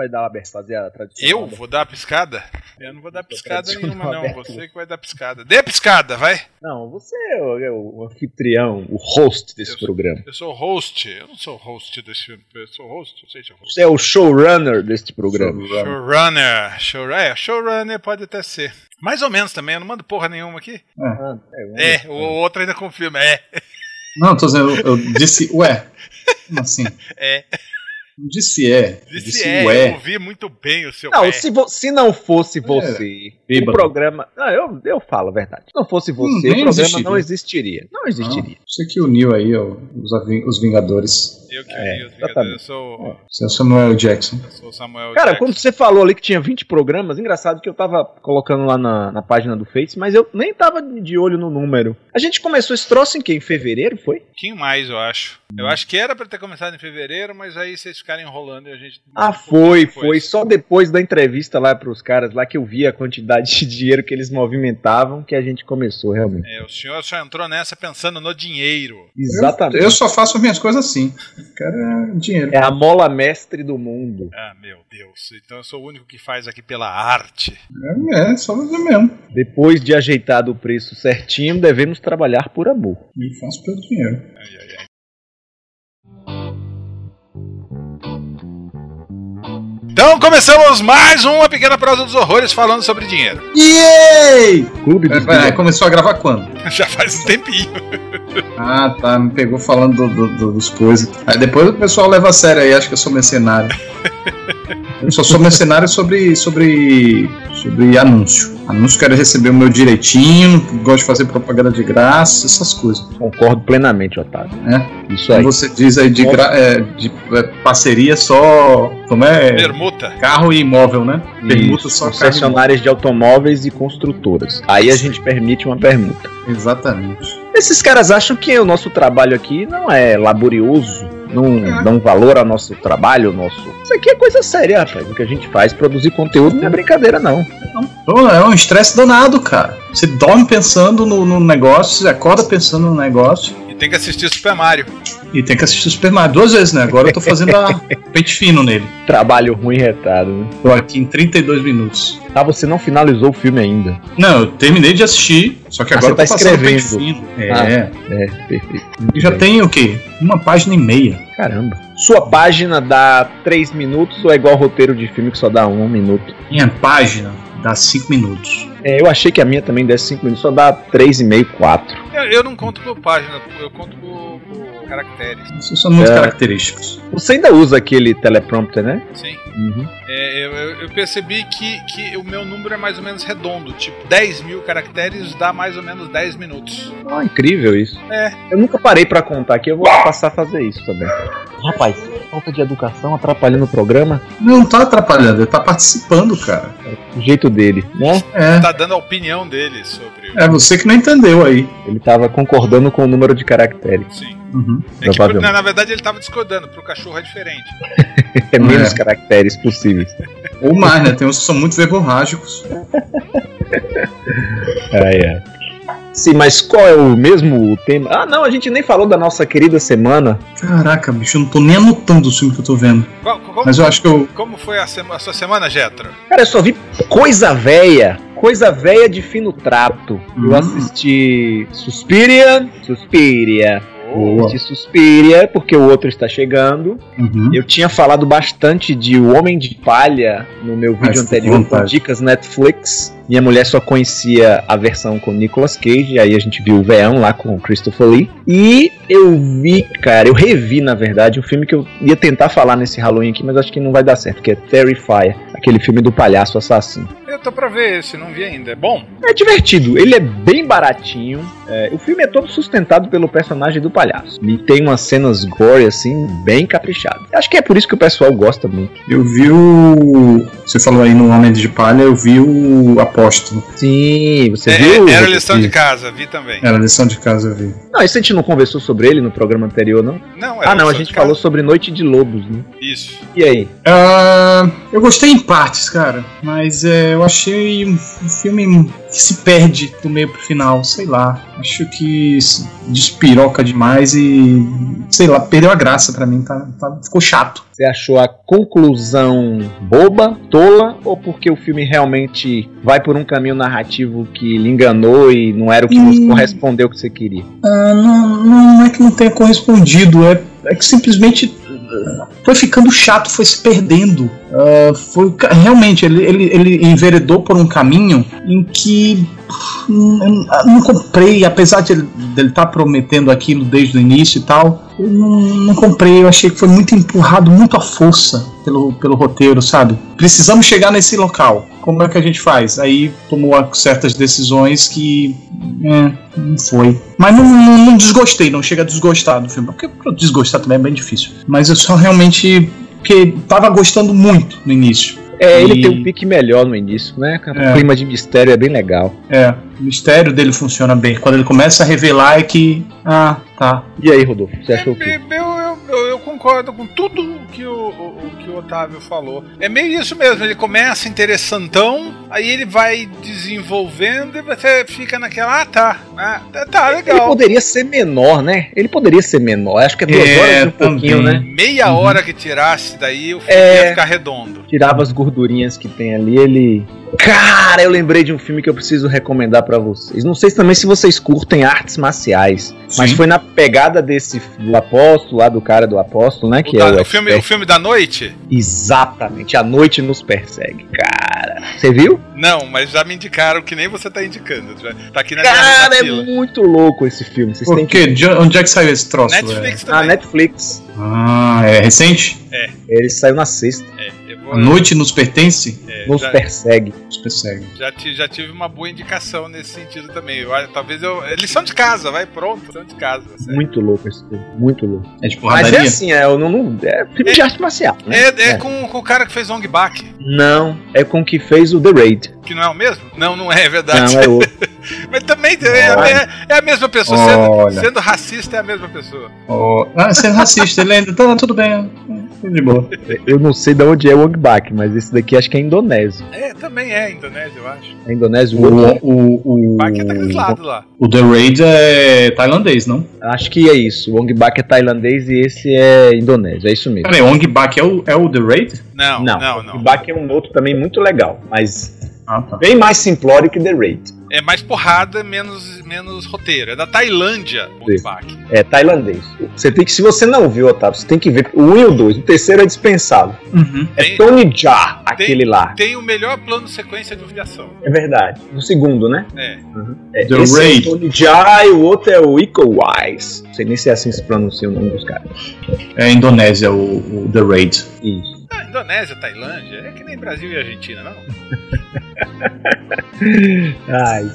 Vai dar uma fazer a tradição. Eu vou dar a piscada? Eu não vou dar piscada nenhuma, não. Você que vai dar piscada. Dê a piscada, vai! Não, você é o, é o anfitrião, o host desse eu programa. Sou, eu sou host. Eu não sou host desse filme. Eu sou host, eu sei se é host. Você é o showrunner deste programa. Showrunner. Showrunner. É, showrunner pode até ser. Mais ou menos também, eu não mando porra nenhuma aqui. É, é, é o outro ainda confirma, é. Não, tô dizendo, eu, eu disse, ué. Como assim? É. Disse é. Disse, disse é, ué. eu ouvi muito bem o seu Não, é. se, vo- se não fosse você, o bêbado. programa. Não, eu, eu falo a verdade. Se não fosse você, Hum, o programa existiria. não existiria. Não existiria. Você que uniu aí ó, os, os Vingadores. Eu que É, vi os Vingadores. Eu sou, Você é o Samuel Jackson. eu sou o Samuel Cara, Jackson. quando você falou ali que tinha 20 programas, engraçado que eu tava colocando lá na, na página do Face, mas eu nem tava de olho no número. A gente começou esse troço em que? Em fevereiro, foi? Pouquinho mais, eu acho. Eu acho que era pra ter começado em fevereiro, mas aí vocês ficaram enrolando e a gente. Ah, foi, foi. Só depois da entrevista lá pros caras lá que eu vi a quantidade de dinheiro que eles movimentavam que a gente começou, realmente. É, o senhor só entrou nessa pensando no dinheiro. Exatamente. Eu só faço minhas coisas assim. Quero é dinheiro. É a mola mestre do mundo. Ah, meu Deus. Então eu sou o único que faz aqui pela arte. É, é só fazer mesmo. Depois de ajeitado o preço certinho, devemos trabalhar por amor. E faço pelo dinheiro. Ai, ai, ai. Então começamos mais uma pequena prosa dos horrores falando sobre dinheiro. Yay! Clube dos É, é, começou a gravar quando? Já faz um tempinho. Ah, tá. Me pegou falando do- do- do- dos coisas. Aí depois o pessoal leva a sério aí, acha que eu sou mercenário. Eu só sou mercenário sobre, sobre, sobre anúncio. Anúncio quero receber o meu direitinho, gosto de fazer propaganda de graça, essas coisas. Concordo plenamente, Otávio. né? Isso aí. Quando você diz aí de, gra- é, de é, parceria só. Como é? Permuta. Carro e imóvel, né? Permuta Isso, só concessionárias de automóveis e construtoras. Aí a gente permite uma permuta. Exatamente. Esses caras acham que o nosso trabalho aqui não é laborioso, não dão valor ao nosso trabalho, nosso. Isso aqui é coisa séria, rapaz. O que a gente faz, produzir conteúdo não é brincadeira, não. Pô, é um estresse danado, cara. Você dorme pensando no, no negócio, você acorda pensando no negócio tem que assistir Super Mario. e tem que assistir o Super Mario duas vezes, né? Agora eu tô fazendo a pente fino nele. Trabalho ruim e retado, né? Tô aqui em 32 minutos. Ah, você não finalizou o filme ainda. Não, eu terminei de assistir, só que Ah, agora você tá eu tô passando pente escrevendo. fino. É. Ah. É, perfeito. E já tem o quê? Uma página e meia. Caramba. Sua página dá 3 minutos ou é igual roteiro de filme que só dá 1 minuto? Minha página dá 5 minutos. É, eu achei que a minha também desse 5 minutos, só dá 3,5, 4. Eu, eu não conto por página, eu conto por, por caracteres. Isso são muito É. característicos. Você ainda usa aquele teleprompter, né? Sim. Uhum. É, eu, eu- eu percebi que, que o meu número é mais ou menos redondo. Tipo, 10 mil caracteres dá mais ou menos 10 minutos. Ah, incrível isso. É. Eu nunca parei pra contar aqui, eu vou passar a fazer isso também. Rapaz, falta de educação atrapalhando o programa. Não tá atrapalhando, ele tá participando, cara. O jeito dele, né? É. Tá dando a opinião dele sobre. É você que não entendeu aí. Ele tava concordando com o número de caracteres. Sim. Uhum. É que, na, na verdade, ele tava discordando, pro cachorro é diferente. É menos É. caracteres possíveis. Ou mais, né? Tem uns que são muito verborrágicos. Ai, ai. Sim, mas qual é o mesmo tema? Ah, não, a gente nem falou da nossa querida semana. Caraca, bicho, eu não tô nem anotando o filme que eu tô vendo. Qual- como, Mas eu acho que eu. como foi a, sema- a sua semana, Jetro? Cara, eu só vi coisa véia. Coisa véia de fino trato. Eu Hum. assisti Suspiria. Suspiria. Boa. Assisti Suspiria, porque o outro está chegando. Uhum. Eu tinha falado bastante de O Homem de Palha no meu vídeo Mas, anterior com dicas Netflix. Minha mulher só conhecia a versão com Nicolas Cage, aí a gente viu o Veão lá com o Christopher Lee. E eu vi, cara, eu revi na verdade um filme que eu ia tentar falar nesse Halloween aqui, mas acho que não vai dar certo, que é Terrifier, aquele filme do palhaço assassino. Eu tô pra ver esse, não vi ainda. É bom? É divertido, ele é bem baratinho. é, o filme é todo sustentado pelo personagem do palhaço. E tem umas cenas gore, assim, bem caprichadas. Acho que é por isso que o pessoal gosta muito. Eu vi o. Você falou aí no Homem de Palha, eu vi o Apóstolo. Sim, você É, viu? era lição de casa, vi também. Era a lição de casa, vi. Não, esse a gente não conversou sobre ele no programa anterior, não? Não, era Ah, não, a gente falou sobre Noite de Lobos, né? Isso. E aí? Ah, eu gostei em partes, cara, mas é, eu achei um filme que se perde do meio pro final, sei lá. Acho que despiroca demais e sei lá, perdeu a graça pra mim, tá, tá- ficou chato. Você achou a conclusão boba, tola, ou porque o filme realmente vai por um caminho narrativo que lhe enganou e não era o que correspondeu ao que você queria? Ah, não, não é que não tenha correspondido, é, é que simplesmente ah, foi ficando chato, foi se perdendo. Ah, foi realmente ele, ele, ele enveredou por um caminho em que hum, não- comprei, apesar de ele estar prometendo aquilo desde o início e tal. Eu não, não comprei, eu achei que foi muito empurrado, muito à força pelo, pelo roteiro, sabe? Precisamos chegar nesse local. Como é que a gente faz? Aí tomou certas decisões que. É, não foi. Mas não, não- não desgostei, não chega a desgostar do filme. Porque desgostar também é bem difícil. Mas eu só realmente. Porque tava gostando muito no início. É, ele E- tem um pique melhor no início, né? O É. clima de mistério é bem legal. É, o mistério dele funciona bem. Quando ele começa a revelar é que. Ah, tá. E aí, Rodolfo, você achou o quê? Eu, eu, eu, concordo com tudo o que o, o, o que o Otávio falou. É meio isso mesmo, ele começa interessantão, aí ele vai desenvolvendo e você fica naquela, ah tá, ah, tá, tá, Ele legal. poderia ser menor, né? Ele poderia ser menor. Acho que é duas É, horas e um pouquinho, também. né? Meia hora que tirasse daí o filme É. ia ficar redondo. Tirava as gordurinhas que tem ali, ele. Cara, eu lembrei de um filme que eu preciso recomendar pra vocês. Não sei também se vocês curtem artes marciais, mas Sim. foi na pegada desse do apóstolo, lá do cara do apóstolo, né? Que o, é da- o o filme, o filme da noite? Exatamente, a noite nos persegue. Cara, você viu? Não, mas já me indicaram que nem você tá indicando. já Tá aqui na Cara, é muito louco esse filme. Vocês Por têm que. quê? De onde é que saiu esse troço? Netflix Na também. Netflix. É... Ah, é recente? Ele saiu na sexta. É, A noite nos pertence? é, Nos já, persegue. Nos persegue. já, já tive uma boa indicação nesse sentido também. Eu, acho- talvez eu. é Lição de casa, vai, pronto. Lição de casa. você. Muito louco esse filme. Muito louco. É de Mas porradaria? é assim, é, eu não, não- é filme de arte marcial. Né? É, é Com, com o cara que fez Ong Bak, Não, é com o que fez o The Raid. que não é o mesmo? Não, não é, é verdade. Não, é outro. Mas também é, é- é a mesma pessoa. Olha. Sendo, sendo racista é a mesma pessoa. Oh, ah, é racista, ele ainda. Tá, tudo bem. De boa. Eu não sei de onde é o Ongbak, mas esse daqui acho que é indonésio. É, também é Indonésia, eu acho. É indonésio, o O, o, o, Bak é daquele lado lá. o The Raid é tailandês, não? acho que é isso. O Ongbak é tailandês e esse é indonésio, é isso mesmo. Peraí, Ong Bak é o, é o The Raid? Não, não, não, o. Ongbak é um outro também muito legal, mas Ah, tá. bem mais simplório que The Raid. É mais porrada, menos, menos roteiro. É da Tailândia, o. Bak. É tailandês. Você tem que, se você não viu, Otávio, você tem que ver o 1 e o 2. O terceiro é dispensável. Uhum. É Tem- Tony Jaa, aquele lá. Tem o melhor plano sequência de aviação. É verdade. O segundo, né? É. É, The esse Raid. é o Tony Jaa e o outro é o Iko Wise. Não sei nem se é assim que se pronuncia o nome dos caras. É a Indonésia, o, o The Raid. Isso. Ah, Indonésia, Tailândia, é que nem Brasil e Argentina, não? Ai.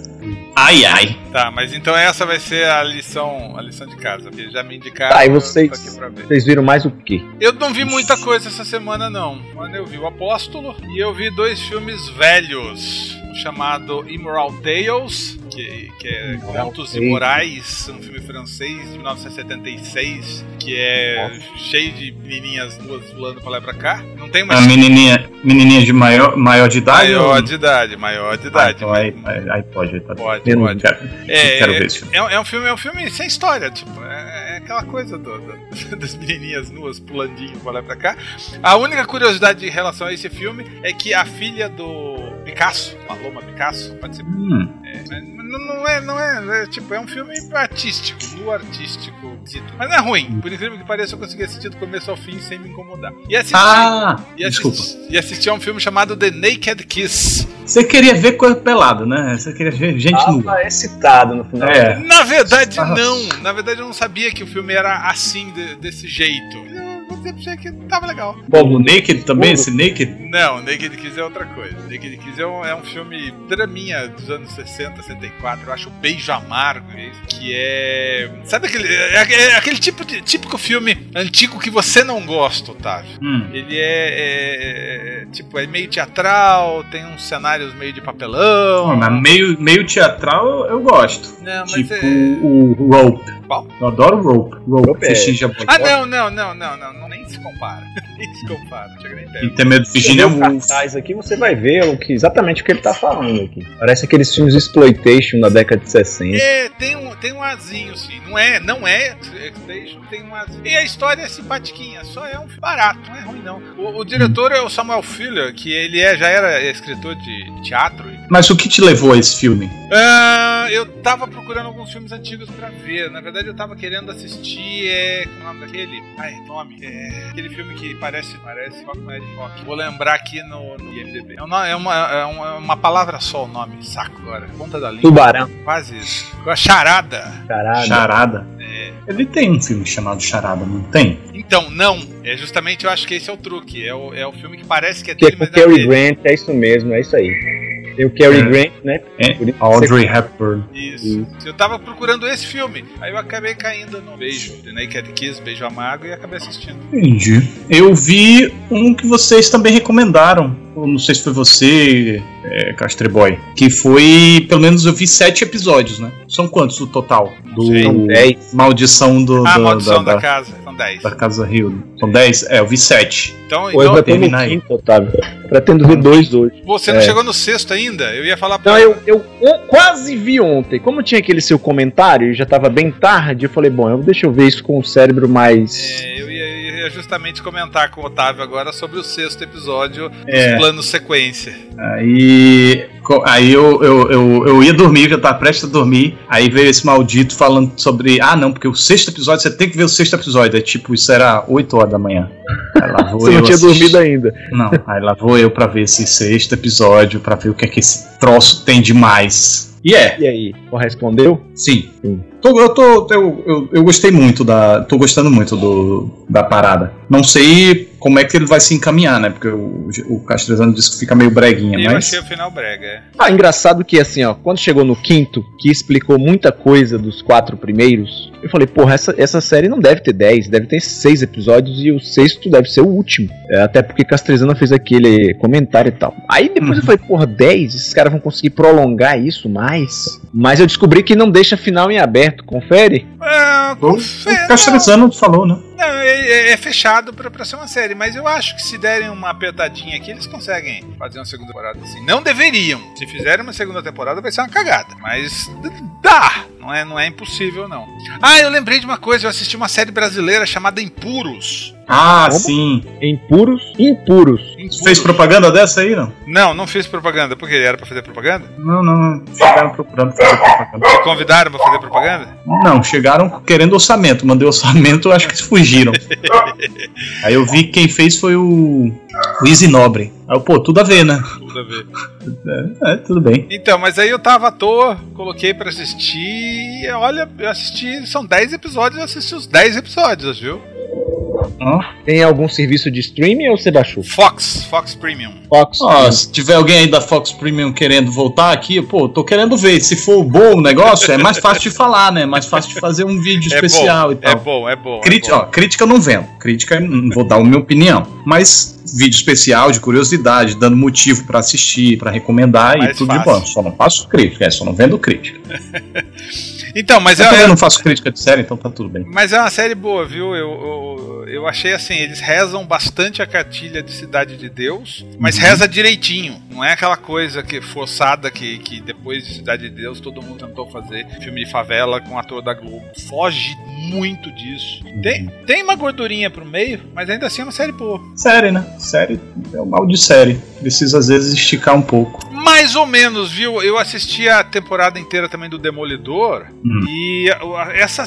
Ai, ai. Tá, mas então essa vai ser a lição, a lição de casa, porque já me indicaram. Tá, e vocês- tô aqui pra ver. Vocês viram mais o quê? Eu não vi muita coisa essa semana, não. Mano, eu vi o Apóstolo e eu vi dois filmes velhos. Chamado Immoral Tales, que, que é Contos. Imorais, um filme francês de 1976, que é cheio de menininhas duas pulando pra lá e pra cá. Não tem uma A menininha, menininha de maior, maior de idade? maior ou- de idade, maior de Ah, idade. então aí, aí, aí pode, aí pode. Eu pode. Quero, É, quero é, ver esse filme. é, um- é um filme, é um filme sem história, tipo, é, é aquela coisa do- do- das menininhas nuas pulandinho pra lá e pra cá. A única curiosidade em relação a esse filme é que a filha do Picasso, Paloma Picasso, participa. Hum, Mas Não, não é, não é, é, tipo, é um filme artístico, nu artístico, dito. mas não é ruim. Por incrível que pareça, eu consegui assistir do começo ao fim sem me incomodar. E assisti, Ah, e desculpa. assisti, e assisti a um filme chamado The Naked Kiss. Você queria ver coisa pelada, né? Você queria ver gente nua. Tava excitado no final. É. Na verdade, Ah. não. Na verdade, eu não sabia que o filme era assim, de- desse jeito. Eu vou dizer pra você que tava legal. O Naked também, esse Naked? Não, Naked Kiss é outra coisa. Naked Kiss é um, é um filme draminha dos anos 60, 64. Eu acho Beijo Amargo, que é. Sabe aquele. É, é aquele tipo de, típico filme antigo que você não gosta, Otávio. Hum. Ele é, é- é- tipo, é meio teatral, tem uns cenários meio de papelão. Não, mas meio, meio teatral eu, gosto. Não, mas tipo é. o Rope. Qual? Eu adoro Rope. Rope, Rope é-. Ah, não, não, não, não, não, não, nem se compara. nem se compara, não chega nem perto. tem medo de Virginia Woolf. cartaz aqui, você vai ver o que, exatamente o que ele tá falando aqui. Parece aqueles filmes de exploitation da década de 60. É, tem um, tem um azinho, sim. Não é, não é Expectation, tem um azinho. E a história é simpatiquinha, só é um barato, não é ruim não. O, o diretor é o Samuel Fuller, que ele é, já era escritor de teatro. Mas o que te levou a esse filme? Ah, eu tava procurando alguns filmes antigos pra ver. Na verdade, eu tava querendo assistir. É. Como é o nome daquele? Ai, nome. É. Aquele filme que parece. Parece é rock. Vou lembrar aqui no, no IMDb. É, é uma, é uma, é uma palavra só o nome. Saco agora. Ponta da língua. Tubarão, Quase isso. A charada. caralho. Charada. Ele tem um filme chamado Charada, não tem? Então, não. É justamente, eu acho que esse é o truque. É o, é o filme que parece que é Que é dele, com o mas não é Cary dele. Grant, é isso mesmo, é isso aí. Tem o Cary É. Grant, né? É, isso Audrey Hepburn. Isso. Eu tava procurando esse filme. Aí eu acabei caindo no Beijo. The Naked Kiss, Beijo Amargo, e acabei assistindo. Entendi. Eu vi um que vocês também recomendaram. Eu não sei se foi você, é, Castreboy. Que foi, pelo menos eu vi sete episódios, né? São quantos no total? Do. São 10. Maldição do, Ah, da, Maldição da, da, da, Casa. São 10. da Casa Rio. São dez? É, eu vi sete. Então, Pô, eu então já tô no termina aí. quinto, Otávio. Pretendo ver dois hoje. você não É. chegou no sexto ainda? Eu ia falar pra Não, eu, eu o- quase vi ontem. Como tinha aquele seu comentário e já tava bem tarde, eu falei, bom, eu, deixa eu ver isso com o cérebro mais. É, eu ia, eu ia justamente comentar com o Otávio agora sobre o sexto episódio É. dos planos sequência. Aí, aí eu, eu, eu, eu ia dormir, já tava prestes a dormir. Aí veio esse maldito falando sobre. Ah, não, porque o sexto episódio, você tem que ver o sexto episódio. É tipo, isso era 8 horas da manhã. Aí lá vou Você não eu tinha assistir. dormido ainda. Não, aí lá vou eu pra ver esse sexto episódio, pra ver o que é que esse troço tem de mais. E é, E aí, correspondeu? sim. Sim. Tô- eu, tô, eu, eu, eu gostei muito da. tô gostando muito do, da parada. Não sei como é que ele vai se encaminhar, né? Porque o, o Castrezano disse que fica meio breguinha, eu mas. achei o final brega, é. Ah, engraçado que assim, ó, quando chegou no quinto, que explicou muita coisa dos quatro primeiros, eu falei, porra, essa, essa série não deve ter 10, deve ter seis episódios e o sexto deve ser o último. É, até porque Castrezana fez aquele comentário e tal. Aí depois eu falei, porra, 10? Esses caras vão conseguir prolongar isso mais? Mas eu descobri que não deixa final em aberto, confere? É, O, confere- o Castrezano falou, né? Não, é, é- é fechado pra, pra ser uma série, mas eu acho que se derem uma apertadinha aqui, eles conseguem fazer uma segunda temporada assim. Não deveriam. Se fizerem uma segunda temporada, vai ser uma cagada. Mas dá. Não é, não é impossível, não. Ah, eu lembrei de uma coisa. Eu assisti uma série brasileira chamada Impuros. Ah, Como? sim. Impuros? Impuros. Impuros. Fez propaganda dessa aí, não? Não, não fiz propaganda. Por quê? Era pra fazer propaganda? Não, não. Chegaram procurando fazer propaganda. Te convidaram pra fazer propaganda? Não, chegaram querendo orçamento. Mandei orçamento, acho que fugiram. Aí eu vi que quem fez foi o, o Easy Nobre. Aí eu, pô, tudo a ver, né? Tudo a ver. É, é, tudo bem. Então, mas aí eu tava à toa, coloquei pra assistir. E olha, eu assisti. São 10 episódios, eu assisti os 10 episódios, viu? Tem algum serviço de streaming ou você baixou? Fox, Fox Premium. Fox? ó, se tiver alguém aí da Fox Premium querendo voltar aqui, pô, tô querendo ver. Se for bom o negócio, é mais fácil de falar, né? Mais fácil de fazer um vídeo É especial bom, e tal. É bom, é bom. é Crítica, bom. ó, crítica eu não vendo. Crítica, não vou dar a minha opinião. Mas vídeo especial de curiosidade, dando motivo pra assistir, pra recomendar Mais e tudo de fácil. bom. Só não faço crítica, é, só não vendo crítica. Então, mas Eu é, também é- não faço crítica de série, então tá tudo bem. mas é uma série boa, viu? Eu, eu, eu achei assim, eles rezam bastante a cartilha de Cidade de Deus, mas Uhum. reza direitinho. Não é aquela coisa que forçada que, que depois de Cidade de Deus todo mundo tentou fazer filme de favela com ator da Globo. Foge muito disso. Tem, tem uma gordurinha pro meio, mas ainda assim é uma série boa. Série, né? Série é o mal de série. Precisa às vezes esticar um pouco. Mais ou menos, viu? Eu assisti a temporada inteira também do Demolidor. Hum. E essa,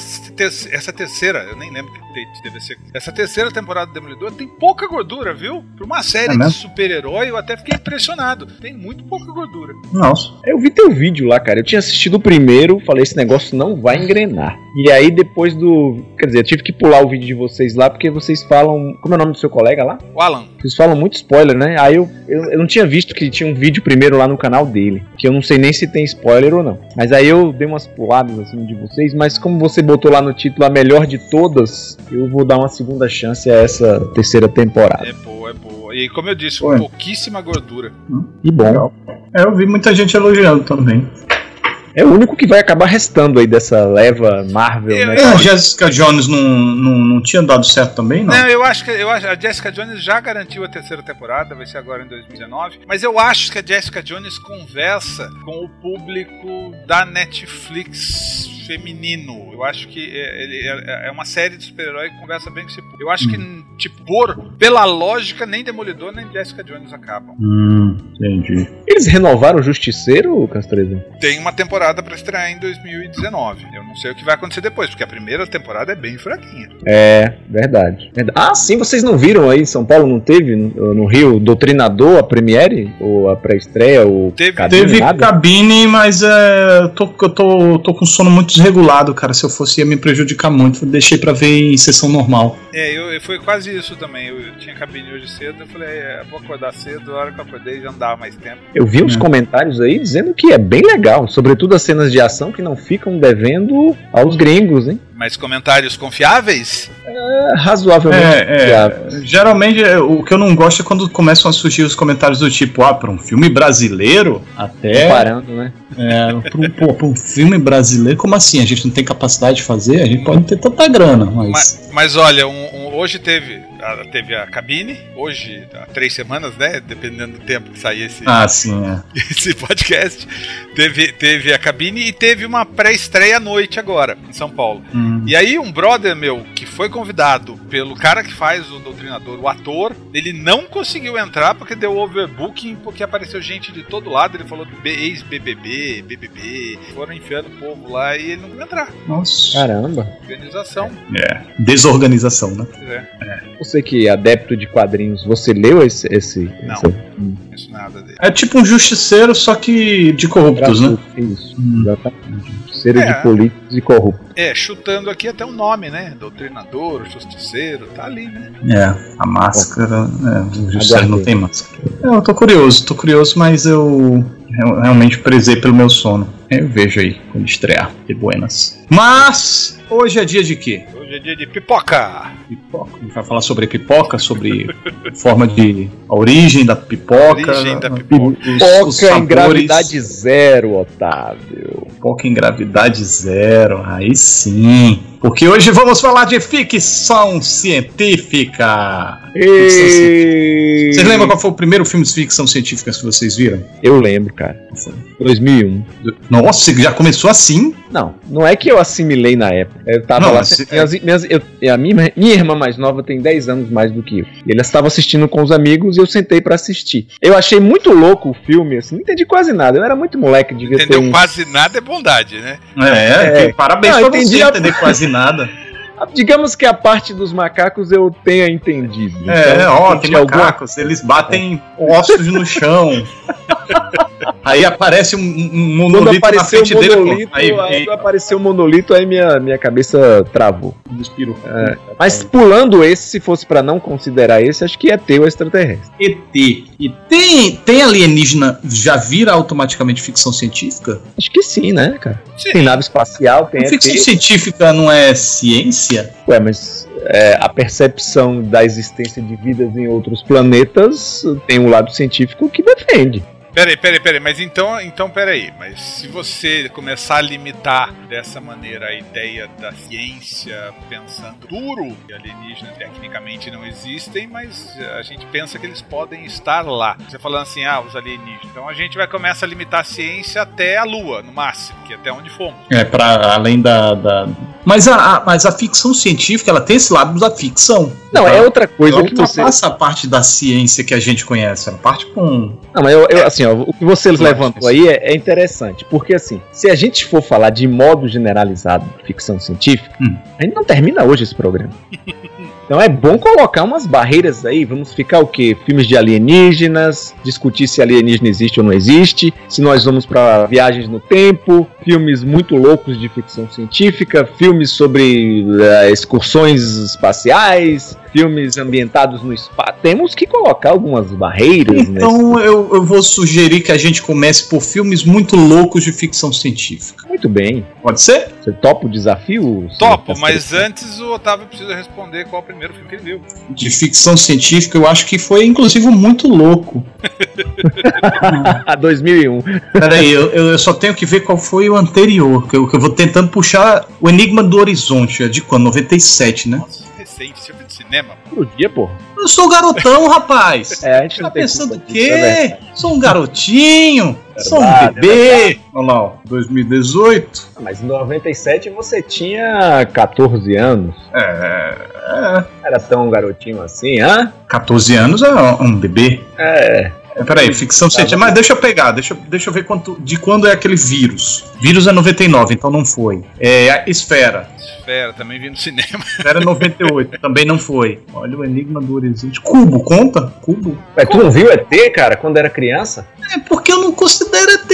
essa terceira, eu nem lembro que deve ser. Essa terceira temporada do Demolidor tem pouca gordura, viu? Pra uma série É de super-herói, eu até fiquei impressionado. Tem muito pouca gordura. Nossa. Eu vi teu vídeo lá, cara. Eu tinha assistido o primeiro, falei, esse negócio não vai engrenar. E aí, depois do. Quer dizer, eu tive que pular o vídeo de vocês lá, porque vocês falam. Como é o nome do seu colega lá? O Alan, Vocês falam muito spoiler, né? Aí eu, eu, eu não tinha visto que tinha um vídeo primeiro lá no canal dele. Que eu não sei nem se tem spoiler ou não. Mas aí eu dei umas puladas assim de vocês. Mas como você botou lá no título a melhor de todas, eu vou dar uma segunda chance a essa terceira temporada. é boa, é boa. E como eu disse, Foi. pouquíssima gordura. Que bom. Legal. É, eu vi muita gente elogiando também. É o único que vai acabar restando aí dessa leva Marvel, Eu- né? É, a Jessica Jones não, não, não tinha dado certo também, não? Não, eu acho que eu acho, a Jessica Jones já garantiu a terceira temporada, vai ser agora em 2019. Mas eu acho que a Jessica Jones conversa com o público da Netflix feminino. Eu acho que é, ele é- é uma série de super-herói que conversa bem com esse público. Eu acho que, tipo, por, pela lógica, nem Demolidor nem Jessica Jones acabam. Hum, entendi. Eles renovaram o Justiceiro, Castreza? Tem uma temporada pra estrear em 2019. Eu não sei o que vai acontecer depois, porque a primeira temporada é bem fraquinha. É, verdade. Ah, sim, vocês não viram aí em São Paulo, não teve no Rio Doutrinador, a premiere? Ou a pré-estreia? Ou Teve- cabine, Teve nada? cabine, mas é, eu, tô, eu tô, tô com sono muito desregulado, cara. Se eu fosse, ia me prejudicar muito. Deixei pra ver em sessão normal. É, eu, eu- foi quase isso também. Eu, eu tinha cabine hoje cedo, eu falei, é, vou acordar cedo, a hora que eu acordei já não dava mais tempo. Eu vi uns É. comentários aí dizendo que é bem legal, sobretudo as cenas de ação que não ficam devendo aos gringos, hein? Mas comentários confiáveis? É, razoavelmente. É, confiável. é, geralmente é, o que eu não gosto é quando começam a surgir os comentários do tipo, ah, pra um filme brasileiro, até. Comparando, né? É, pra, um- pô, pra um filme brasileiro, como assim? A gente não tem capacidade de fazer? A gente pode não ter tanta grana, mas. Mas, mas olha, um- um- hoje teve a, teve a cabine, hoje, há três semanas, né? Dependendo do tempo que sair esse, Ah, sim, é. esse podcast. Teve, teve a cabine e teve uma pré-estreia à noite agora, em São Paulo. Hum. E aí, um brother meu que foi convidado pelo cara que faz o doutrinador, o ator, ele não conseguiu entrar porque deu overbooking, porque apareceu gente de todo lado. Ele falou ex-BBB, BBB, foram enfiando o povo lá e ele não conseguiu entrar. Nossa. Caramba. Organização, É. Desorganização, né? pois é, Você que é adepto de quadrinhos, você leu esse. esse Não. esse- não conheço nada dele. É tipo um justiceiro, só que de corruptos, né? Isso, Hum. exatamente. Justiceiro É. de políticos e corruptos. É, chutando aqui até o nome, né? Doutrinador, justiceiro, tá ali, né? É, a máscara. É, o Justiceiro não tem máscara. Eu tô curioso, tô curioso, mas eu re- realmente prezei pelo meu sono. Eu vejo aí quando estrear. Que buenas. Mas hoje é dia de quê? Hoje é dia de pipoca. Pipoca. A gente vai falar sobre pipoca, sobre forma de. a origem da pipoca. Origem da pipoca. Pipoca em gravidade zero, Otávio. Pipoca em gravidade zero, aí sim. Porque hoje vamos falar de ficção científica. Ficção científica. Vocês lembram qual foi o primeiro filme de ficção científica que vocês viram? Eu lembro, cara. 2001. Nossa, já começou assim? Não, não é que eu assimilei na época. Eu tava Não, lá. mas- minhas- minhas- eu- a minha, minha irmã mais nova tem 10 anos mais do que eu. E Eles estavam assistindo com os amigos e eu sentei pra assistir. Eu achei muito louco o filme, assim, não entendi quase nada. Eu era muito moleque, devia Entendeu? ter um. Quase nada é bondade, né? É, É. parabéns Não, pra entendi você a- entender quase nada. Digamos que a parte dos macacos eu tenha entendido. É, Então, ó, entendi tem macacos, eles batem ossos no chão. Aí aparece um, um Quando monolito na frente dele. monolito, Aí, aí, aí, quando apareceu o monolito, aí minha, minha cabeça travou. inspirou. Mas pulando esse, se fosse pra não considerar esse, acho que é ter o extraterrestre. ET. E tem, tem alienígena já vira automaticamente ficção científica? Acho que sim, né, cara? Sim. Tem nave espacial, tem ficção científica não é ciência? Ué, mas é, a percepção da existência de vidas em outros planetas tem um lado científico que defende. Peraí, peraí, peraí, mas então, então peraí, mas se você começar a limitar dessa maneira a ideia da ciência pensando duro, que alienígenas tecnicamente não existem, mas a gente pensa que eles podem estar lá. Você falando assim, ah, os alienígenas. Então a gente vai começar a limitar a ciência até a Lua, no máximo, que é até onde fomos. É, para além da. da... Mas, a, a- mas a ficção científica ela tem esse lado da ficção. Não, é outra coisa Ela que você. ultrapassa a parte da ciência que a gente conhece. Ela parte com. Não, mas eu, eu, assim, o que você levantou aí é, é interessante, porque assim, se a gente for falar de modo generalizado de ficção científica, Hum. a gente não termina hoje esse programa. Então é bom colocar umas barreiras aí, vamos ficar o quê? Filmes de alienígenas, discutir se alienígena existe ou não existe, se nós vamos pra viagens no tempo, filmes muito loucos de ficção científica, filmes sobre uh, excursões espaciais, filmes ambientados no espaço. Temos que colocar algumas barreiras, Então nesse... eu, eu vou sugerir que a gente comece por filmes muito loucos de ficção científica. Muito bem. Pode ser? Você topa o desafio? Topo, mas antes o Otávio precisa responder qual é o primeiro filme que ele viu. De ficção científica, eu acho que foi inclusive muito louco. A 2001. Peraí, eu, eu só tenho que ver qual foi o anterior, que eu, que eu vou tentando puxar o Enigma do Horizonte, é de quando? 97, né? Nossa, recente, filme de cinema. Todo dia, pô. Eu sou garotão, rapaz. É, a gente tá pensando o quê? É sou um garotinho. É sou um bebê. Olha lá, 2018. Ah, mas em 97 você tinha 14 anos. É, é. Era tão garotinho assim, hã? 14 anos é um bebê. É. É, peraí, ficção científica. Mas deixa eu pegar, deixa, deixa eu ver quanto, de quando é aquele vírus. Vírus é 99, então não foi. É a Esfera. Esfera, também vi no cinema. É 98, também não foi. Olha o Enigma do Horizonte. Cubo, conta? Cubo. Mas tu não viu ET, cara, quando era criança? É porque eu não considero ET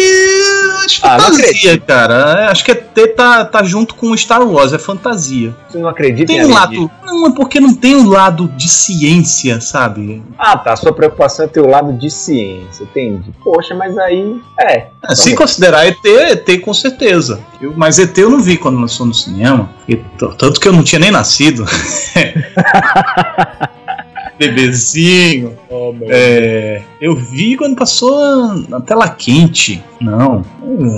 ah, fantasia, cara. É, acho que ET tá, tá junto com Star Wars, é fantasia. Você não acredita tem em um lado Não, é porque não tem um lado de ciência, sabe? Ah, tá. Sua preocupação é ter o lado de ciência, entende? Poxa, mas aí. É. é se considerar ET, ET com certeza. Eu, mas ET eu não vi quando lançou no cinema. E, tanto que eu não tinha nem nascido. bebezinho. Oh, é, eu vi quando passou na tela quente. Não.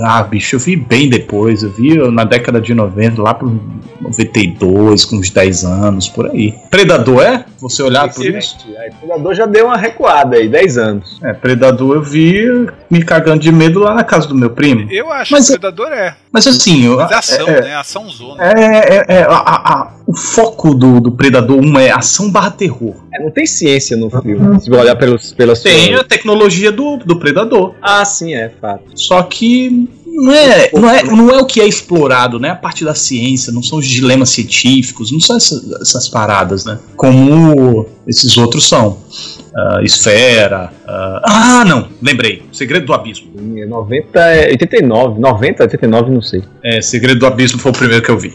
Ah, bicho, eu vi bem depois. Eu vi na década de 90, lá pro 92, com uns 10 anos, por aí. Predador é? Você olhar por isso? Aí, Predador já deu uma recuada aí, 10 anos. É, Predador eu vi me cagando de medo lá na casa do meu primo. Eu acho mas, que Predador é. Mas assim. Eu, mas é ação, é, né? Ação zona. É, é, é a, a, o foco do, do Predador 1 é ação barra terror. É, não tem ciência no filme. Se olhar pelos, pelas Tem a tecnologia do, do Predador. Ah, sim, é fato. Só que não é, não, é, não é o que é explorado, né? A parte da ciência, não são os dilemas científicos, não são essas, essas paradas, né? Como esses outros são. Uh, esfera. Uh, ah, não, lembrei. Segredo do Abismo. 90, 89, 90, 89, não sei. É, Segredo do Abismo foi o primeiro que eu vi.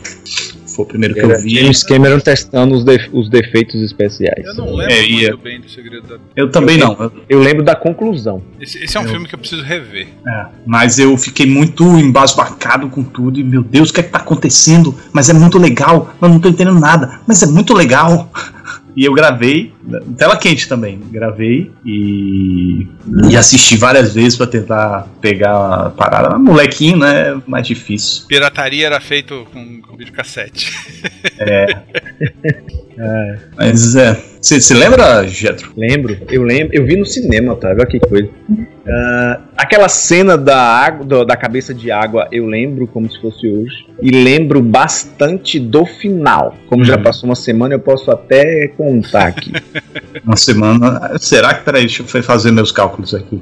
Foi o primeiro que eu vi. James Cameron testando os, de, os defeitos especiais. Eu não lembro é, muito ia... bem do Segredo da Eu também eu, não. Eu, eu lembro da conclusão. Esse, esse é um eu... filme que eu preciso rever. É, mas eu fiquei muito embasbacado com tudo e, meu Deus, o que é que tá acontecendo? Mas é muito legal. Eu não tô entendendo nada, mas é muito legal. E eu gravei, tela quente também, gravei e, e assisti várias vezes para tentar pegar a parada. Molequinho, né? Mais difícil. Pirataria era feito com, com videocassete. É. é. Mas é. Você lembra, Getro? Lembro, eu lembro. Eu vi no cinema, tá? Olha que coisa. Uh, aquela cena da água, da cabeça de água, eu lembro como se fosse hoje. E lembro bastante do final. Como uhum. já passou uma semana, eu posso até contar aqui. uma semana. Será que. Peraí, deixa eu fazer meus cálculos aqui.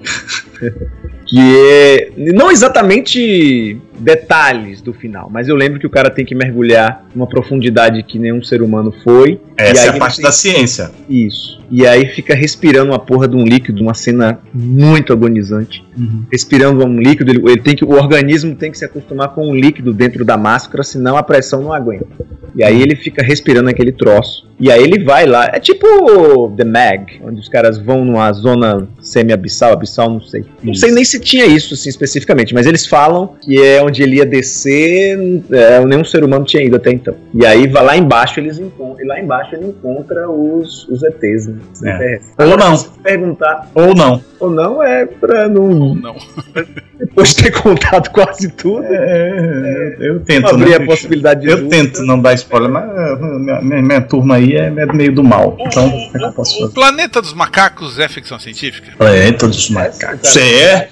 que é. Não exatamente detalhes do final, mas eu lembro que o cara tem que mergulhar numa profundidade que nenhum ser humano foi. Essa é a parte tem... da ciência. Isso. E aí fica respirando uma porra de um líquido, uma cena muito agonizante. Uhum. Respirando um líquido, ele, ele, tem que, o organismo tem que se acostumar com um líquido dentro da máscara, senão a pressão não aguenta. E aí ele fica respirando aquele troço. E aí ele vai lá. É tipo The Mag, onde os caras vão numa zona semi-abissal, abissal, não sei. Não sei nem se tinha isso assim especificamente, mas eles falam que é onde ele ia descer, é, nenhum ser humano tinha ido até então. E aí vai lá embaixo eles encontram, e lá embaixo ele encontra os, os ETs, né? É. Ou não. Perguntar. Ou não. Ou não é pra não. Ou não. Depois de ter contado quase tudo. É, é, eu tento. Abrir né, a possibilidade de. Eu tento não dar spoiler, mas minha, minha, minha turma aí é meio do mal. O, então, o, o, o Planeta dos Macacos é ficção científica? Planeta dos Macacos. É,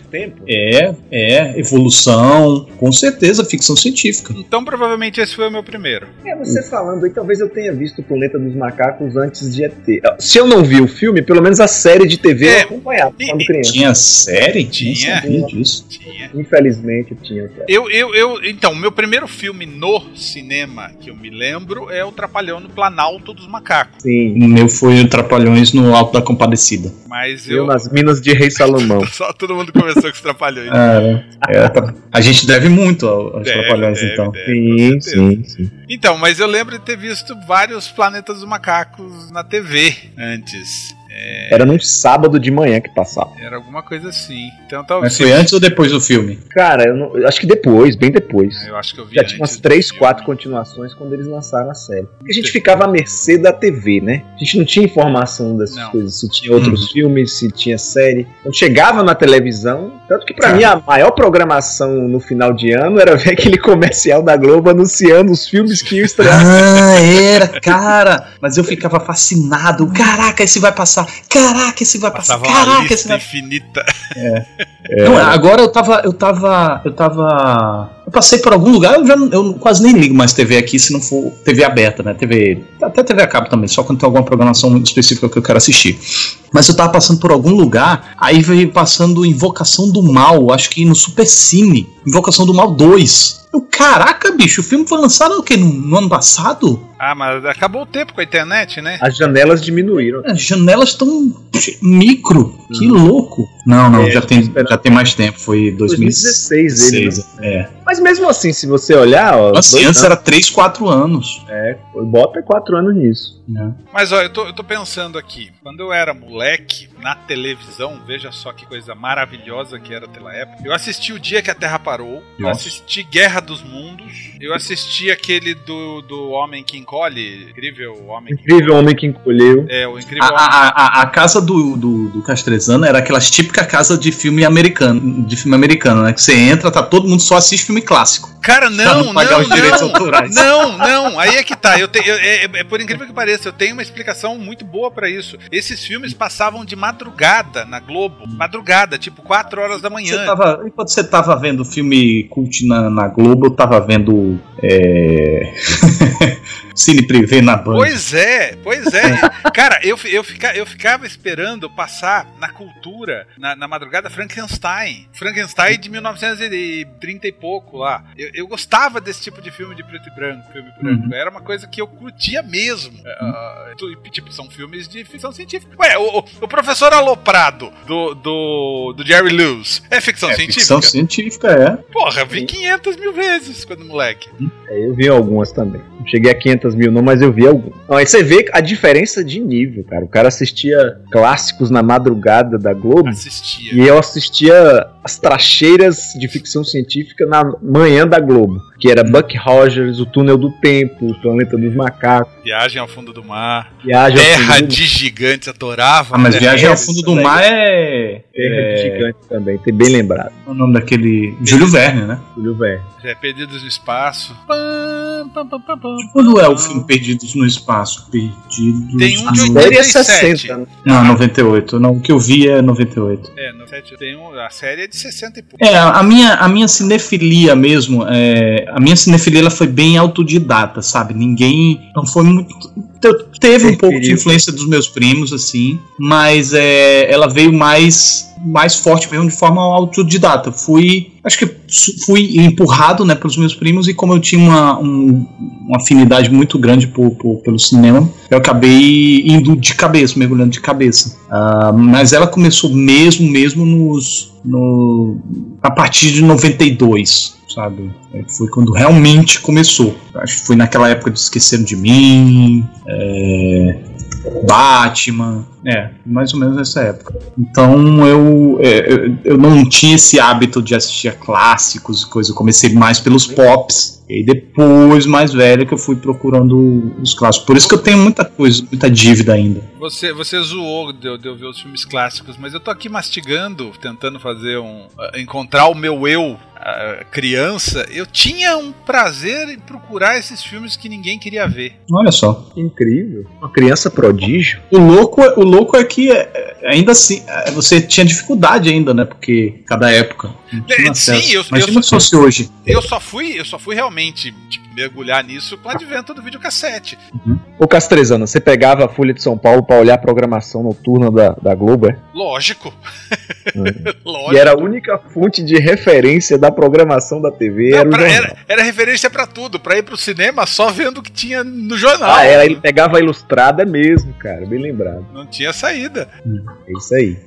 é, é, evolução, com certeza, ficção científica. Então provavelmente esse foi o meu primeiro. É, você falando aí, talvez eu tenha visto o Planeta dos Macacos antes de ET. Se eu não vi o filme, pelo menos a série de TV é, eu acompanhava quando criança. Tinha série? Tinha. Tinha. disso. Tinha. Infelizmente tinha. Série. Eu, eu, eu, então, meu primeiro filme no cinema que eu me lembro é o Trapalhão no Planalto dos Macacos. Sim. O meu foi o Trapalhões no Alto da Compadecida. Mas Eu eu. nas minas de Rei Salomão. Só todo mundo começou com os trapalhões. É, é, tá- a gente deve muito ao- aos Deve, Trapalhões, deve, então. deve, Sim, sim, sim. Então, mas eu lembro de ter visto vários planetas dos macacos na TV antes. Era num sábado de manhã que passava. Era alguma coisa assim. Então, talvez. Mas foi antes ou depois do filme? Cara, eu, não- eu acho que depois, bem depois. Eu acho que eu vi Já tinha umas antes do 3, filme. 4 continuações quando eles lançaram a série. Porque a gente ficava à mercê da TV, né? A gente não tinha informação dessas Não. coisas, se tinha outros Uhum. filmes, se tinha série. Quando chegava na televisão, tanto que pra Cara. mim a maior programação no final de ano era ver aquele comercial da Globo anunciando os filmes que iam estrear. Ah, era, cara. Mas eu ficava fascinado. Caraca, esse vai passar. Caraca, esse vai passar. Passava uma Caraca, esse vai infinita. Não, agora eu tava, eu tava, eu tava, eu passei por algum lugar, eu já eu quase nem ligo mais TV aqui se não for TV aberta, né? TV, até TV a cabo também, só quando tem alguma programação específica que eu quero assistir. Mas eu tava passando por algum lugar, aí veio passando Invocação do Mal, acho que no Super Cine, Invocação do Mal 2. Eu, caraca, bicho, o filme foi lançado o quê? No, no ano passado? Ah, mas acabou o tempo com a internet, né? As janelas diminuíram. As janelas estão micro, que louco. Não, não, É, já, tem, já tem mais tempo, foi 2016. 2016 ele. né? é. Mas mesmo assim, se você olhar, ó, Assim, antes anos, era 3, 4 anos. é, bota 4 anos nisso. né? Mas ó, eu tô, eu tô pensando aqui. Quando eu era moleque, na televisão, veja só que coisa maravilhosa que era pela época. Eu assisti O Dia que a Terra Parou. Eu Nossa. assisti Guerra dos Mundos. Eu assisti aquele do, do Homem que Encolhe. Incrível Homem que Incrível homem que encolheu. É, o A, Incrível Homem. a, a, a casa do, do, do Castrezano era aquelas típicas casas de filme americano, de filme americano, né? Que você entra, tá todo mundo só assiste filme clássico. Cara, não, não pagar não, os direitos não. autorais. Não, não, aí é que tá. Eu te- eu- é, é por incrível que pareça, eu tenho uma explicação muito boa pra isso. Esses filmes passavam de madrugada na Globo. Madrugada, tipo 4 horas da Você manhã. tava, enquanto você tava vendo filme cult na, na Globo, eu tava vendo é... Cine Privé na Band. Pois é, pois é. Cara, eu, eu, fica, eu ficava esperando passar na cultura, na, na madrugada, Frankenstein. Frankenstein de 1930 e pouco lá. Eu, eu gostava desse tipo de filme de preto e branco, filme branco. Uhum. Era uma coisa que eu curtia mesmo. Ah, tu- tipo, são filmes de ficção científica. Ué, o, o- professor Aloprado do, do, do Jerry Lewis é ficção é, científica? ficção científica, é. Porra, vi 500 mil vezes quando moleque. É, eu vi algumas também. Cheguei a 500 mil não, mas eu vi algumas. Não, aí você vê a diferença de nível, cara. O cara assistia clássicos na madrugada da Globo Assistia. e eu assistia as tracheiras de ficção científica na manhã da Globo. Que era Buck Rogers, O Túnel do Tempo, O Planeta dos Macacos, Viagem ao fundo do mar. Viagem ao Terra Fundo do de Gigantes, adorava. Ah, mas Terra Viagem ao Fundo do. Mar é. Terra é... de Gigante também, tem bem lembrado. o nome daquele. Júlio Verne, né? Júlio Verne. É, Perdidos no Espaço. Pam, Quando é o filme Perdidos no Espaço? Perdidos Tem um de no... Série é 87. 60, né? Não, 98. Não, o que eu vi é 98. É, no set tem um, a série é de 60 e pouco. É, a minha, a minha cinefilia mesmo, é, a minha cinefilia ela foi bem autodidata, sabe? Ninguém. Não foi muito. te- Teve um pouco de influência dos meus primos, assim, mas é, ela veio mais, mais forte mesmo de forma autodidata. Fui. Acho que fui empurrado né, pelos meus primos e como eu tinha uma, um- uma afinidade muito grande por, por- pelo cinema, eu acabei indo de cabeça, mergulhando de cabeça. Ah, mas ela começou mesmo, mesmo nos. No, a partir de 92, sabe? É, Foi quando realmente começou. Acho que foi naquela época de Esqueceram de Mim, é, Batman, é, mais ou menos nessa época. Então eu, é, eu, eu não tinha esse hábito de assistir a clássicos e coisa. Eu comecei mais pelos pops. E depois, mais velho, que eu fui procurando os clássicos. Por isso que eu tenho muita coisa, muita dívida ainda. Você, você zoou de eu, de eu ver os filmes clássicos, mas eu tô aqui mastigando, tentando fazer um. ah, encontrar o meu eu criança. Eu tinha um prazer em procurar esses filmes que ninguém queria ver. Olha só. Incrível. Uma criança prodígio. O louco, é- o louco é que é, é, ainda assim você tinha dificuldade ainda, né? Porque cada época. É, sim, eu- Imagina eu se fosse hoje. Eu só fui, eu só fui realmente tipo, mergulhar nisso com o advento do videocassete. Ô Castrezana, você pegava a Folha de São Paulo pra olhar a programação noturna da, da Globo, é? Lógico. Uhum. Lógico. E era a única fonte de referência da programação da TV, Não, era pra- era, era referência pra tudo, pra ir pro cinema só vendo o que tinha no jornal. Ah, era, ele pegava a ilustrada mesmo, cara, bem lembrado. Não tinha saída. É isso aí.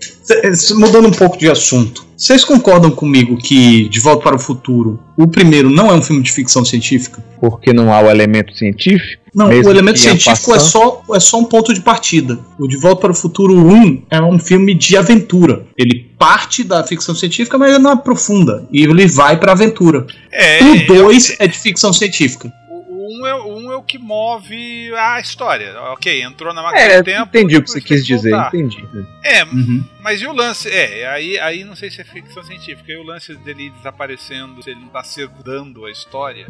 Mudando um pouco de assunto, vocês concordam comigo que De Volta para o Futuro, o primeiro não é um filme de ficção científica? Porque não há o elemento científico? Não, Mesmo o elemento científico é só, é só um ponto de partida. O De Volta para o Futuro 1 é um filme de aventura. Ele parte da ficção científica, mas ele não aprofunda. E ele vai pra aventura. É, o 2 é de ficção científica. Um é, o um é o que move a história. Ok, entrou na máquina É, do tempo. entendi o que você quis tem dizer, entendi. É, Uhum. Mas e o lance? É, aí, aí não sei se é ficção científica. E o lance dele desaparecendo, se ele não tá circundando a história.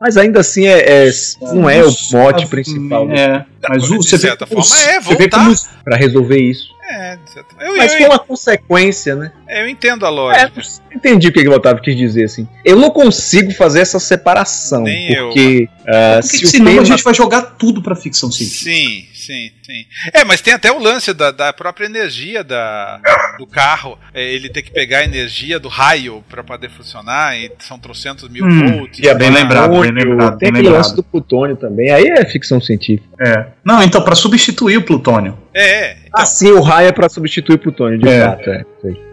Mas ainda assim, é, é- não é o mote principal né, É, mas o, De você vê certa forma, é, você vê voltar. como pra resolver isso. É, de certa- eu, Mas eu, foi uma consequência, né? eu entendo a É, lógica. entendi o que que o Otávio quis dizer, assim. Eu não consigo fazer essa separação, Nem eu. porque ah, Porque se senão tema... a gente vai jogar tudo pra ficção científica. Sim, sim, sim. É, mas tem até o lance da, da própria energia da, do carro. É, ele ter que pegar a energia do raio pra poder funcionar. E são trocentos mil Hum, volts. E é bem Ah, lembrado. plutônio, lembrado, tem bem aquele lance do plutônio também. Aí é ficção científica. É. Não, então, pra substituir o plutônio. É, é. Então, Ah, sim, o raio é pra substituir o plutônio, de É. fato. É.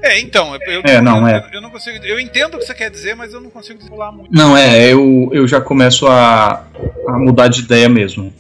É, então eu, É, não, eu, é. eu não consigo. Eu entendo o que você quer dizer, mas eu não consigo pular muito. Não, é, eu, eu já começo a, a mudar de ideia mesmo.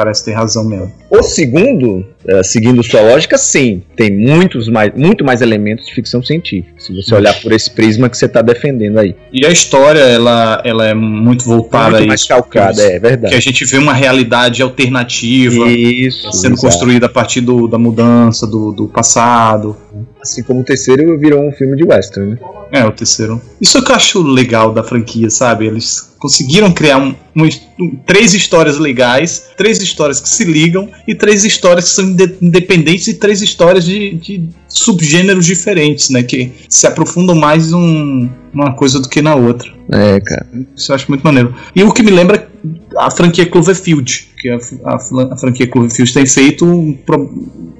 Parece ter razão mesmo. O segundo, eh, seguindo sua lógica, sim, tem muitos mais, muito mais elementos de ficção científica. Se você olhar por esse prisma que você está defendendo aí. E a história, ela, ela é muito voltada muito a mais isso. calcada, é Que verdade. a gente vê uma realidade alternativa Isso. sendo exato. construída a partir do, da mudança do, do passado. Assim como o terceiro virou um filme de western, né? É, o terceiro. Isso é o que eu acho legal da franquia, sabe? Eles conseguiram criar um, um- um- três histórias legais, três histórias que se ligam e três histórias que são inde- independentes e três histórias de, de subgêneros diferentes, né? Que se aprofundam mais um, numa coisa do que na outra. É, cara. Isso eu acho muito maneiro. E o que me lembra a franquia Cloverfield, que a, a, a franquia Cloverfield tem feito um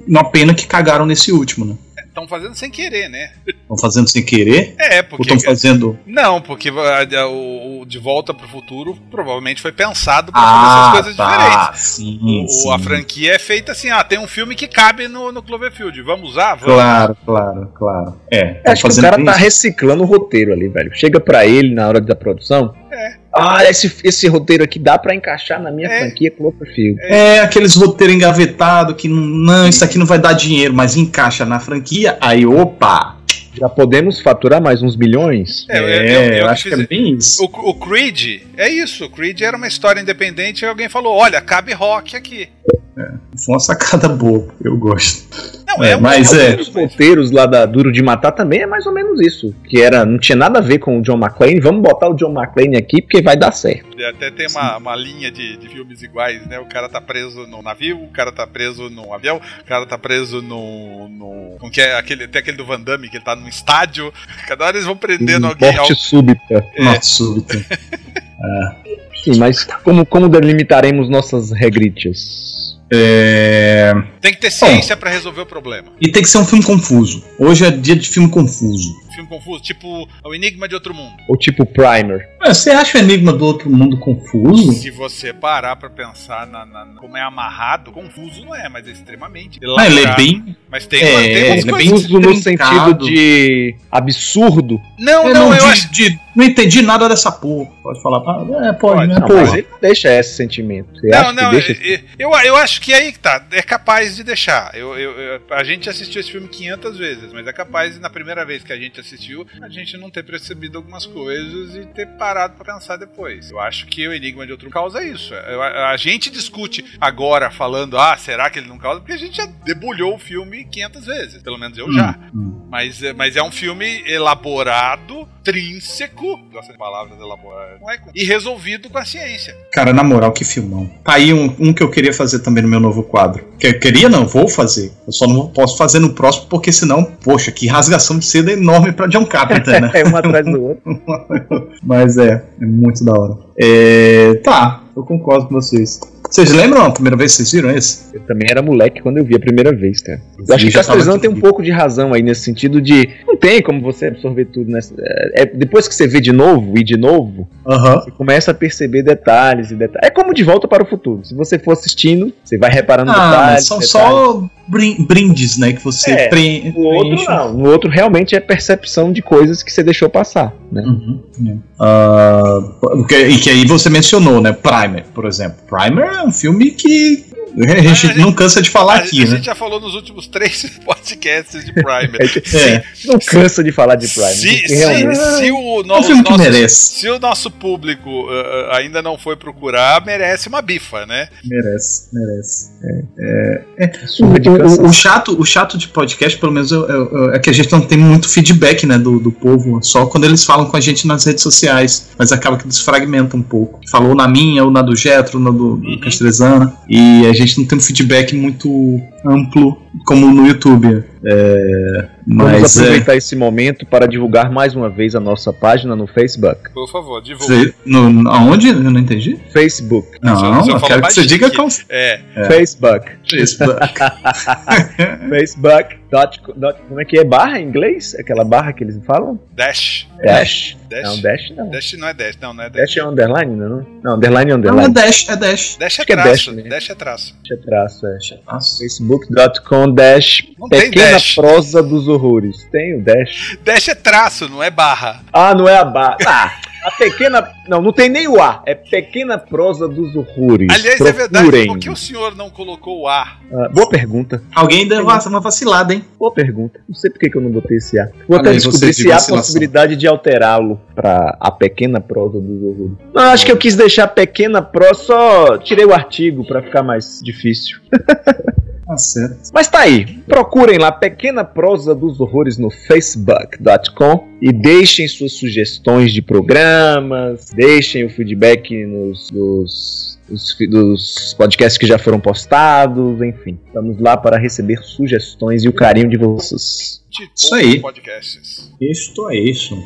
uma pena que cagaram nesse último, né? Estão fazendo sem querer, né? Estão fazendo sem querer É, ou porque. estão fazendo Não, porque a- a- o, o De Volta pro Futuro provavelmente foi pensado pra Ah, fazer essas coisas diferentes. tá, sim, O- sim. A franquia é feita assim, ah, tem um filme que cabe no, no Cloverfield, vamos usar? Vamos. Claro, claro, claro. É, tão Acho que o cara tá isso. reciclando o roteiro ali, velho. Chega pra ele na hora da produção. É. Ah, esse, esse roteiro aqui dá pra encaixar na minha É. franquia Cloverfield. É aqueles roteiros engavetados que não, não, isso aqui não vai dar dinheiro, mas encaixa na franquia, aí opa! Já podemos faturar mais uns bilhões? É, eu- É, eu- eu, eu acho que fiz- é bem isso. O, o Creed é isso, o Creed era uma história independente e alguém falou: olha, cabe rock aqui. Foi uma sacada boa, eu gosto. Não, É, é, um- mas um- é. Os roteiros lá da Duro de Matar também é mais ou menos isso. Que era, não tinha nada a ver com o John McClane. Vamos botar o John McClane aqui porque vai dar certo. Até tem uma, uma linha de, de filmes iguais, né? O cara tá preso no navio, o cara tá preso no avião, o cara tá preso no. no como que é aquele, tem aquele do Van Damme, que ele tá num estádio. Cada hora eles vão prendendo alguém. Morte súbita. É. Nossa, súbita. Sim, mas como, como delimitaremos nossas regritas? É... Tem que ter ciência pra resolver o problema. E tem que ser um filme confuso. Hoje é dia de filme confuso. Filme confuso, tipo O Enigma de Outro Mundo. Ou tipo Primer? É, Você acha o Enigma do Outro Mundo confuso? Se você parar pra pensar na, na- na- como é amarrado, confuso não é, mas é extremamente. Ah, ele é bem. Mas tem, É, tem ele é bem. Confuso no sentido de absurdo. Não, Eu não, não, eu de- acho. de- não entendi nada dessa porra. Pode falar. Ah, é, pode, Pode, né? Não, Porra. mas ele não deixa esse sentimento. Você Não, não, deixa é- é- eu, eu acho que aí que tá, é capaz de deixar. Eu, eu- eu- a gente assistiu esse filme 500 vezes, mas é capaz de, na primeira vez que a gente assistiu, a gente não ter percebido algumas coisas e ter parado pra pensar depois. Eu acho que o Enigma de Outro causa isso. Eu- a, a gente discute agora falando, ah, será que ele não causa? Porque a gente já debulhou o filme 500 vezes, pelo menos eu já. Hum. Mas, é- mas é um filme elaborado intrínseco, gosto de palavras elaboradas, é? e resolvido com a ciência. Cara, na moral, que filmão. Tá aí um, um que eu queria fazer também no meu novo quadro. Que eu queria, não, vou fazer. Eu só não posso fazer no próximo, porque senão, poxa, que rasgação de seda enorme pra John Carpenter, né? é um atrás do outro. Mas é, é muito da hora. É, tá, eu concordo com vocês. Vocês lembram a primeira vez que vocês viram esse? Eu também era moleque quando eu vi a primeira vez, cara. Eu acho que Castrezão tem um pouco de razão aí nesse sentido de. Não tem como você absorver tudo nessa. É, depois que você vê de novo e de novo, Aham. você começa a perceber detalhes e detalhes. É como de volta para o futuro. Se você for assistindo, você vai reparando Ah, detalhes. são detalhes. só brindes, né? Que você É, No outro, não. No outro, realmente é percepção de coisas que você deixou passar, né? Uhum. Ah, porque- e que aí você mencionou, né? Primer, por exemplo. Primer é um filme que a gente gente- não cansa de falar a, aqui, a né? gente já falou nos últimos três podcasts de Primer. É. Não cansa de falar de Prime. Se, se, realmente- se o, no, É um merece. se o nosso público uh, ainda não foi procurar, merece uma bifa, né? Merece, merece. É, é, é. O, o- cansaço. o chato, o chato de podcast, pelo menos, é que a gente não tem muito feedback né, do, do povo, só quando eles falam com a gente nas redes sociais. Mas acaba que desfragmenta um pouco. Falou na minha, ou na do Getro, na do, do Castrezana. E a gente não tem um feedback muito amplo como no YouTube. É, Vamos mas é, aproveitar esse momento para divulgar mais uma vez a nossa página no Facebook. Por favor, divulga. você- no, aonde? Eu não entendi. Facebook. Não, Se eu- quero que você diga com É, É. Facebook. Facebook. Facebook. Dot, dot, como é que é? Barra em inglês? Aquela barra que eles falam? Dash. Dash. Dash. Não, dash não. Dash não é Dash, não, não é Dash. Dash é underline, não? é? Não, underline é Não, é underline. Dash, é Dash. Dash é é traço. Dash, né? Dash é traço. Dash é traço, é. Facebook.com dash Não pequena dash. prosa dos horrores. Tem o dash. Dash é traço, não é barra. Ah, não é a barra. Ah, a pequena. Não, não tem nem o A. É pequena prosa dos horrores. Aliás, é verdade, Procurem. por que o senhor não colocou o A? Ah, boa pergunta. Alguém deu uma uma vacilada, hein? Boa pergunta. Não sei por que, eu não botei esse A. Vou até descobrir se há possibilidade de alterá-lo pra a pequena prosa dos horrores. Não, acho que eu quis deixar pequena prosa, só tirei o artigo pra ficar mais difícil. Tá certo. Mas tá aí. Procurem lá Pequena Prosa dos Horrores no facebook.com e deixem suas sugestões de programas, deixem o feedback nos, nos- dos, podcasts que já foram postados, enfim. Estamos lá para receber sugestões e o carinho de vocês. Isso aí. Podcasts. Isto é isso.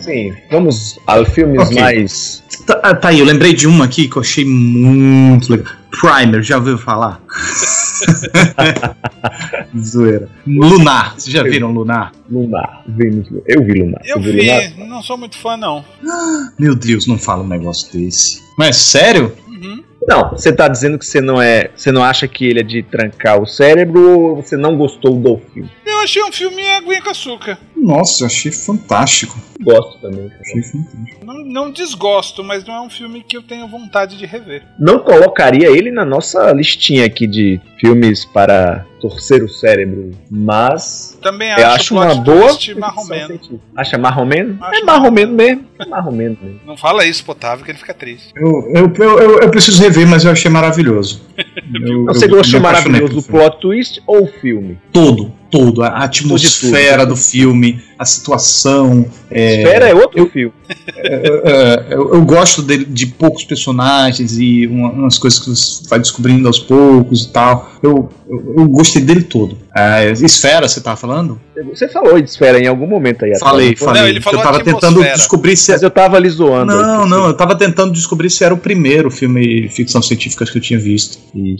Sim, vamos a filmes Ok. mais. Tá, ah, tá aí, eu lembrei de uma aqui que eu achei muito legal. Primer, já ouviu falar? Zoeira. Lunar, vocês já viram Lunar? Lunar. Vimos, eu vi Lunar. Eu Você vi, viu Lunar? não sou muito fã, não. Meu Deus, não fala um negócio desse. Mas sério? Uhum. Não, você tá dizendo que você não é. Você não acha que ele é de trancar o cérebro ou você não gostou do filme? Eu achei um filme aguinha com açúcar. Nossa, eu achei fantástico. Gosto também. Achei fantástico. Não, não desgosto, mas não é um filme que eu tenho vontade de rever. Não colocaria ele na nossa listinha aqui de filmes para torcer o cérebro, mas Também eu acho, acho o uma boa. marromeno. Acha marromeno? Acho É marromeno mesmo. É marromeno mesmo. Não fala isso, Potávio, que ele fica triste. Eu, eu, eu, eu, eu preciso rever, mas eu achei maravilhoso. Eu- Você eu gostou maravilhoso do plot twist ou o filme? Todo, todo. A atmosfera do filme, a situação. é, Esfera é outro filme. É, eu, eu gosto dele, de poucos personagens e uma- umas coisas que você vai descobrindo aos poucos e tal. Eu, eu, eu gostei dele todo. A esfera, você tava falando? Você falou de esfera em algum momento aí. atrás, Falei, foi? falei. Não, ele falou eu tava tentando descobrir se. Mas eu tava ali zoando. Não, aí, não, eu tava tentando descobrir se era o primeiro filme de ficção científica que eu tinha visto. E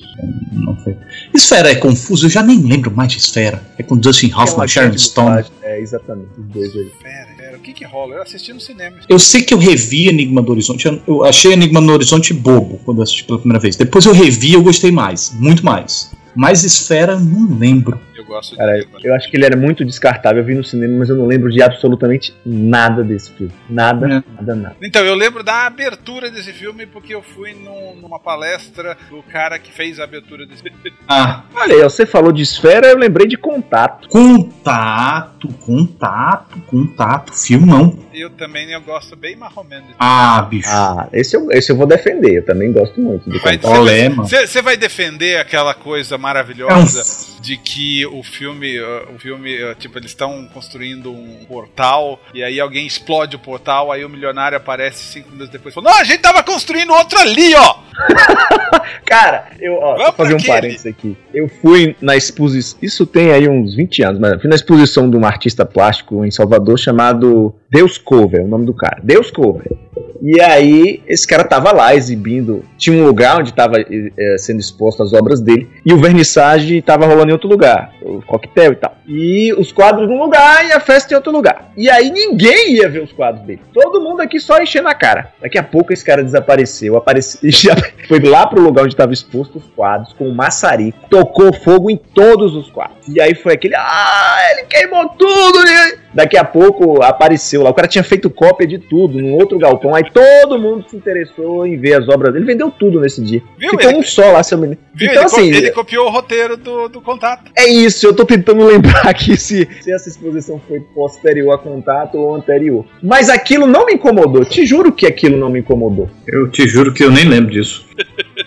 não foi. Esfera é confuso, eu já nem lembro mais de Esfera. É com Dustin Hoffman, Sharon Stone. É, exatamente, dois aí. Pera, pera, o que que rola? Eu assisti no cinema. Eu sei que eu revi Enigma do Horizonte. eu- achei Enigma do Horizonte bobo quando eu assisti pela primeira vez. Depois eu revi e eu gostei mais. Muito mais. Mas Esfera, não lembro. Eu gosto Cara, de eu acho que ele era muito descartável. Eu vi no cinema, mas eu não lembro de absolutamente nada desse filme. Nada, É. nada, nada. Então, eu lembro da abertura desse filme porque eu fui num- numa palestra do cara que fez a abertura desse filme. Ah, Olha você falou de esfera, eu lembrei de contato. Contato. Contato, contato, filmão. Eu também eu gosto bem menos. Ah, bicho. Ah, esse eu, esse eu vou defender. Eu também gosto muito de Vai- contato. Olé, mano. Você você vai defender aquela coisa É um maravilhosa de que o filme, uh, o filme, uh, tipo, eles estão construindo um portal e aí alguém explode o portal, aí o milionário aparece cinco minutos depois e fala: Não, a gente tava construindo outro ali, ó! Cara, eu, ó, Vamos fazer um parênteses aqui. Eu fui na exposição. Isso tem aí uns 20 anos, mas eu fui na exposição de um artista plástico em Salvador chamado Deus Cover, é o nome do cara. Deus Cover. E aí, esse cara tava lá exibindo. Tinha um lugar onde tava eh, sendo exposto as obras dele. E o vernissage tava rolando em outro lugar. O coquetel e tal. E os quadros num lugar e a festa em outro lugar. E aí ninguém ia ver os quadros dele. Todo mundo aqui só enchendo a cara. Daqui a pouco esse cara desapareceu. Apareceu, foi lá pro lugar onde tava exposto os quadros com o maçarico. Tocou fogo em todos os quadros. E aí foi aquele. Ah, ele queimou tudo! Né? Daqui a pouco apareceu lá. O cara tinha feito cópia de tudo num outro galpão. Aí todo mundo se interessou em ver as obras dele. Ele vendeu tudo nesse dia. Viu? Ficou Ele- um só lá, se eu me lembro. Viu? Então, ele, assim, ele copiou o roteiro do, do contato. é isso, eu tô tentando lembrar aqui se, se essa exposição foi posterior a contato ou anterior. Mas aquilo não me incomodou, te juro que aquilo não me incomodou. Eu te juro que eu nem lembro disso.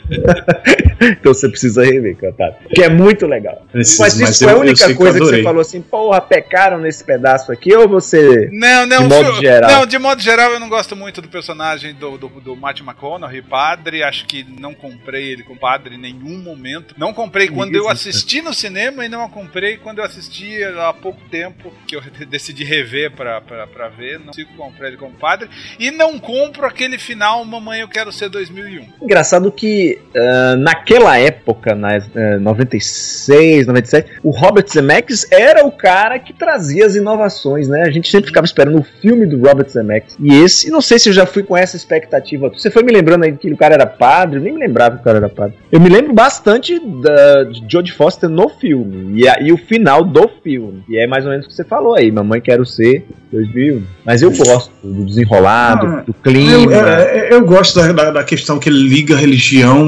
Então você precisa rever, contato. Que é muito legal. Preciso, mas isso mas foi eu- a eu única sei que eu coisa que, você falou assim, porra, pecaram nesse pedaço aqui, ou você. Não, não, De modo fi- geral. Não, de modo geral eu não gosto muito do personagem do, do, do Matt McConaughey, padre. Acho que não comprei ele com padre em nenhum momento. Não comprei quando eu existe. assisti no cinema e não comprei quando eu assisti há pouco tempo, que eu decidi rever pra, pra, pra ver. Não consigo comprar ele como padre. E não compro aquele final, Mamãe Eu Quero Ser 2001. Engraçado que ah, naquela época, na eh, 96, 97, o Robert Zemeckis era o cara que trazia as inovações, né? A gente sempre ficava esperando o filme do Robert Zemeckis. E esse, não sei se eu já fui com essa expectativa. Você foi me lembrando aí que o cara era padre, eu nem me lembrava que o cara era padre. Eu me lembro bastante da, de Jodie Foster no filme e, a- e o final do filme. E é mais ou menos o que você falou aí, Mamãe Quero Ser 2001. Mas eu gosto do desenrolado, Ah, do clima. Eu, é, eu gosto da, da, da questão que ele liga a religião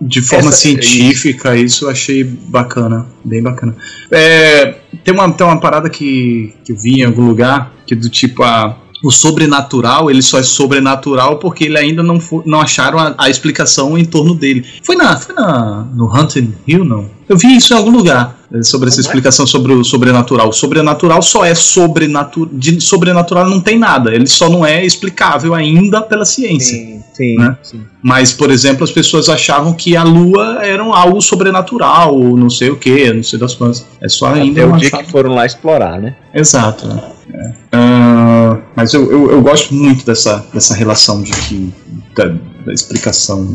de forma Essa- científica, isso eu achei bacana, bem bacana. É, tem, uma, tem uma parada que, que eu vi em algum lugar, que é do tipo a. O sobrenatural, ele só é sobrenatural porque ele ainda não, fo- não acharam a, a explicação em torno dele. Foi na, foi na no Hunting Hill, não? Eu vi isso em algum lugar sobre essa é? explicação sobre o sobrenatural. O sobrenatural só é sobrenatural, de sobrenatural não tem nada. Ele só não é explicável ainda pela ciência. Sim, sim, Né? sim. Mas, por exemplo, as pessoas achavam que a Lua era algo sobrenatural, ou não sei o que, não sei das quantas. É só ainda Até o dia achava- que foram lá explorar, né? Exato. né? É. Ah, mas eu, eu, eu gosto muito dessa, dessa relação de que da, da explicação.